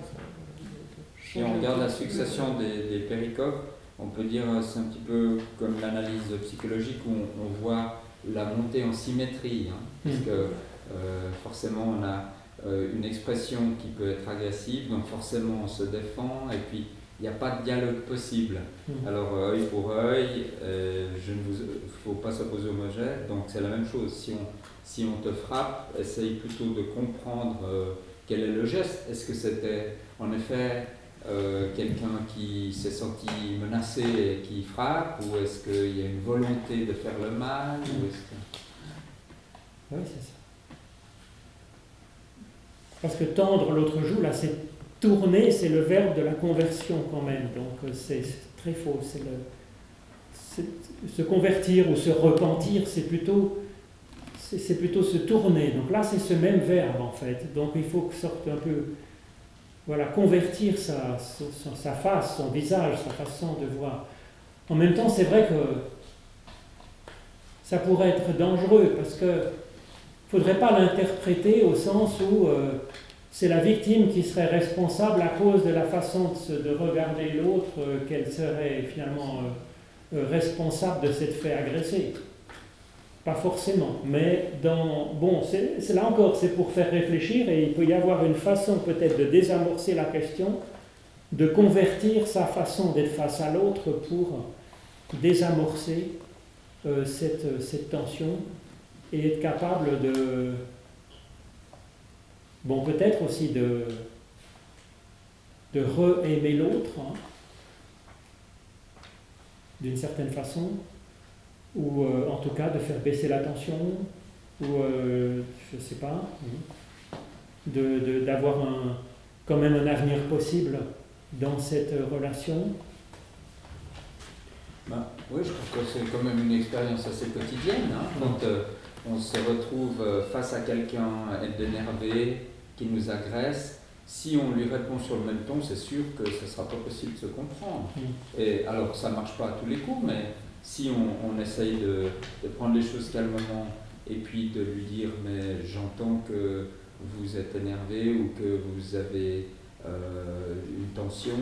si on regarde la succession des, des péricopes, on peut dire c'est un petit peu comme l'analyse psychologique où on, voit la montée en symétrie, hein, parce mm. que euh, forcément on a euh, une expression qui peut être agressive, donc forcément on se défend, et puis il n'y a pas de dialogue possible. Mhm. Alors euh, œil pour œil, euh, il ne faut pas s'opposer au mauvais, donc c'est la même chose. Si on, si on te frappe, essaye plutôt de comprendre quel est le geste. Est-ce que c'était en effet quelqu'un qui s'est senti menacé et qui frappe, ou est-ce qu'il y a une volonté de faire le mal Oui, c'est ça. Parce que tendre l'autre joue, là, c'est tourner, c'est le verbe de la conversion quand même. Donc euh, c'est très faux. C'est se convertir ou se repentir, c'est plutôt, c'est plutôt se tourner. Donc là, c'est ce même verbe en fait. Donc il faut que sorte un peu, voilà, convertir sa, sa, sa face, son visage, sa façon de voir. En même temps, c'est vrai que ça pourrait être dangereux parce que faudrait pas l'interpréter au sens où euh, c'est la victime qui serait responsable à cause de la façon de, regarder l'autre euh, qu'elle serait finalement euh, responsable de s'être fait agresser. Pas forcément, mais dans bon, c'est là encore, c'est pour faire réfléchir et il peut y avoir une façon peut-être de désamorcer la question, de convertir sa façon d'être face à l'autre pour désamorcer cette, cette tension et être capable de, bon, peut-être aussi de, de re-aimer l'autre, hein, d'une certaine façon, ou euh, en tout cas de faire baisser la tension, ou euh, je sais pas, de- d'avoir quand même un avenir possible dans cette relation. Bah, oui, je trouve que c'est quand même une expérience assez quotidienne. hein, quand euh, on se retrouve euh, face à quelqu'un être énervé, qui nous agresse, si on lui répond sur le même ton, c'est sûr que ce ne sera pas possible de se comprendre. Et alors, ça ne marche pas à tous les coups, mais si on, on essaye de, de prendre les choses calmement et puis de lui dire mais j'entends que vous êtes énervé ou que vous avez euh, une tension,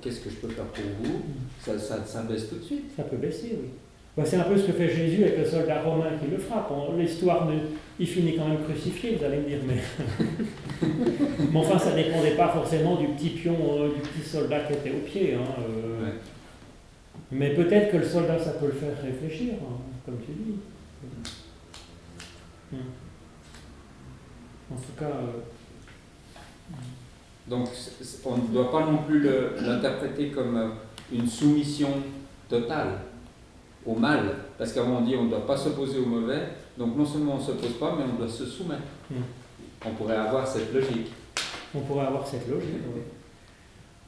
qu'est-ce que je peux faire pour vous? Ça, ça, ça baisse tout de suite. Ça peut baisser, oui. Bah, c'est un peu ce que fait Jésus avec le soldat romain qui le frappe. L'histoire, de- il finit quand même crucifié, vous allez me dire, mais... mais enfin, ça ne dépendait pas forcément du petit pion, euh, du petit soldat qui était au pied. hein, euh. Ouais. Mais peut-être que le soldat, ça peut le faire réfléchir, hein, comme tu dis. Hmm. En tout cas, euh, Donc c'est- c'est- on ne doit pas non plus l'interpréter comme une soumission totale au mal, parce qu'avant on dit on ne doit pas s'opposer au mauvais, donc non seulement on ne s'oppose pas, mais on doit se soumettre. Mm. On pourrait avoir cette logique. on pourrait avoir cette logique, oui.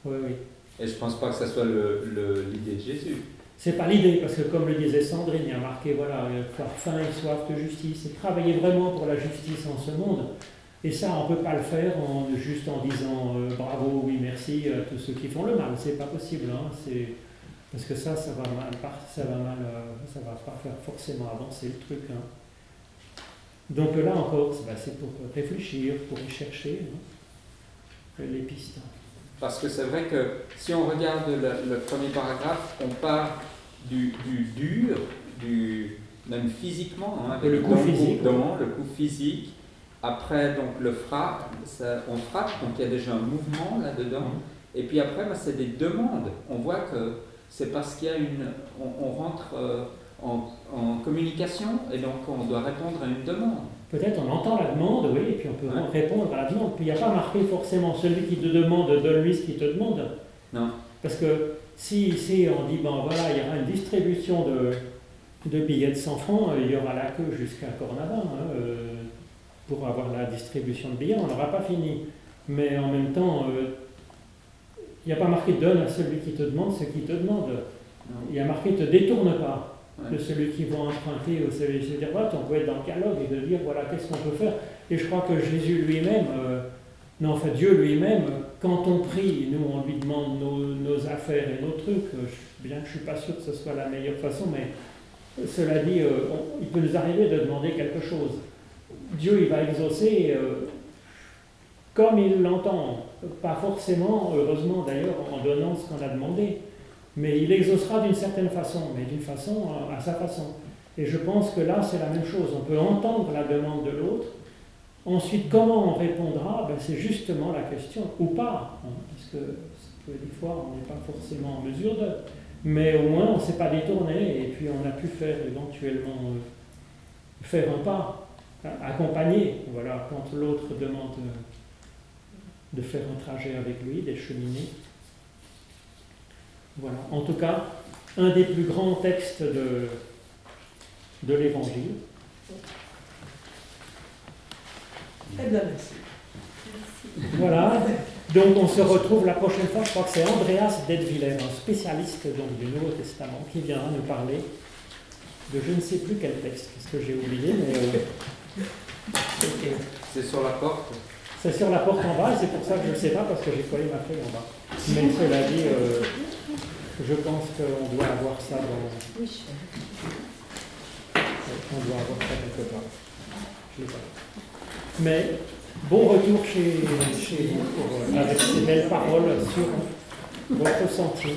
Oui, oui. Et je ne pense pas que ça soit l'idée de Jésus. C'est pas l'idée, parce que comme le disait Sandrine, il y a marqué, voilà, euh, faire faim et soif de justice, et travailler vraiment pour la justice en ce monde. Et ça, on ne peut pas le faire en, juste en disant euh, bravo, oui, merci à tous ceux qui font le mal. C'est pas possible, hein, c'est, parce que ça, ça va mal, ça va mal, euh, ça va pas faire forcément avancer le truc. hein. Donc là encore, c'est, bah, c'est pour réfléchir, pour y chercher hein, les pistes. Parce que c'est vrai que si on regarde le, le premier paragraphe, on part du, du dur, du, même physiquement, hein, avec Le coup physique, dans le coup physique. Après, donc le frappe, ça- on frappe, donc il y a déjà un mouvement là-dedans. Et puis après, bah, c'est des demandes. On voit que c'est parce qu'il y a une. On, on rentre euh, en, en communication et donc on doit répondre à une demande. Peut-être on entend la demande, oui, et puis on peut Ouais. répondre à la demande. Puis il n'y a pas marqué forcément celui qui te demande, donne-lui ce qu'il te demande. Non. Parce que si ici on dit, bon voilà, il y aura une distribution de, de billets de 100 francs, euh, il y aura la queue jusqu'à Cornavin hein, euh, pour avoir la distribution de billets, on n'aura pas fini. Mais en même temps, euh, il n'y a pas marqué donne à celui qui te demande ce qu'il te demande. Non. Il y a marqué te détourne pas Ouais. de celui qui va emprunter ou celui qui se dire voilà, on peut être dans le dialogue et de dire voilà qu'est-ce qu'on peut faire. Et je crois que Jésus lui-même, euh, non enfin Dieu lui-même, euh, quand on prie, nous on lui demande nos, nos affaires et nos trucs, euh, je- bien que je suis pas sûr que ce soit la meilleure façon, mais cela dit, euh, on- il peut nous arriver de demander quelque chose. Dieu il va exaucer euh, comme il l'entend, pas forcément, heureusement d'ailleurs, en donnant ce qu'on a demandé. Mais il exaucera d'une certaine façon, mais d'une façon euh, à sa façon. Et je pense que là, c'est la même chose. On peut entendre la demande de l'autre. Ensuite, comment on répondra? Ben, C'est justement la question, ou pas. hein, parce que, que des fois, on n'est pas forcément en mesure de. Mais au moins, on ne s'est pas détourné, et puis on a pu faire éventuellement euh, faire un pas, a- accompagner. Voilà, quand l'autre demande euh, de faire un trajet avec lui, d'écheminer. Voilà. En tout cas, un des plus grands textes de, de l'Évangile. Eh bien, merci. Merci. Voilà. Donc on se retrouve la prochaine fois, je crois que c'est Andreas Dedviller, un spécialiste donc, du Nouveau Testament, qui viendra nous parler de je ne sais plus quel texte, parce que j'ai oublié, mais euh. C'est sur la porte. C'est sur la porte en bas, et c'est pour ça que je ne sais pas, parce que j'ai collé ma feuille en bas. Mais cela dit, euh, je pense qu'on doit avoir ça dans... Oui. On doit avoir ça quelque part. Je l'ai pas. Mais bon retour chez, chez vous pour, euh, avec ces belles paroles sur votre sentier.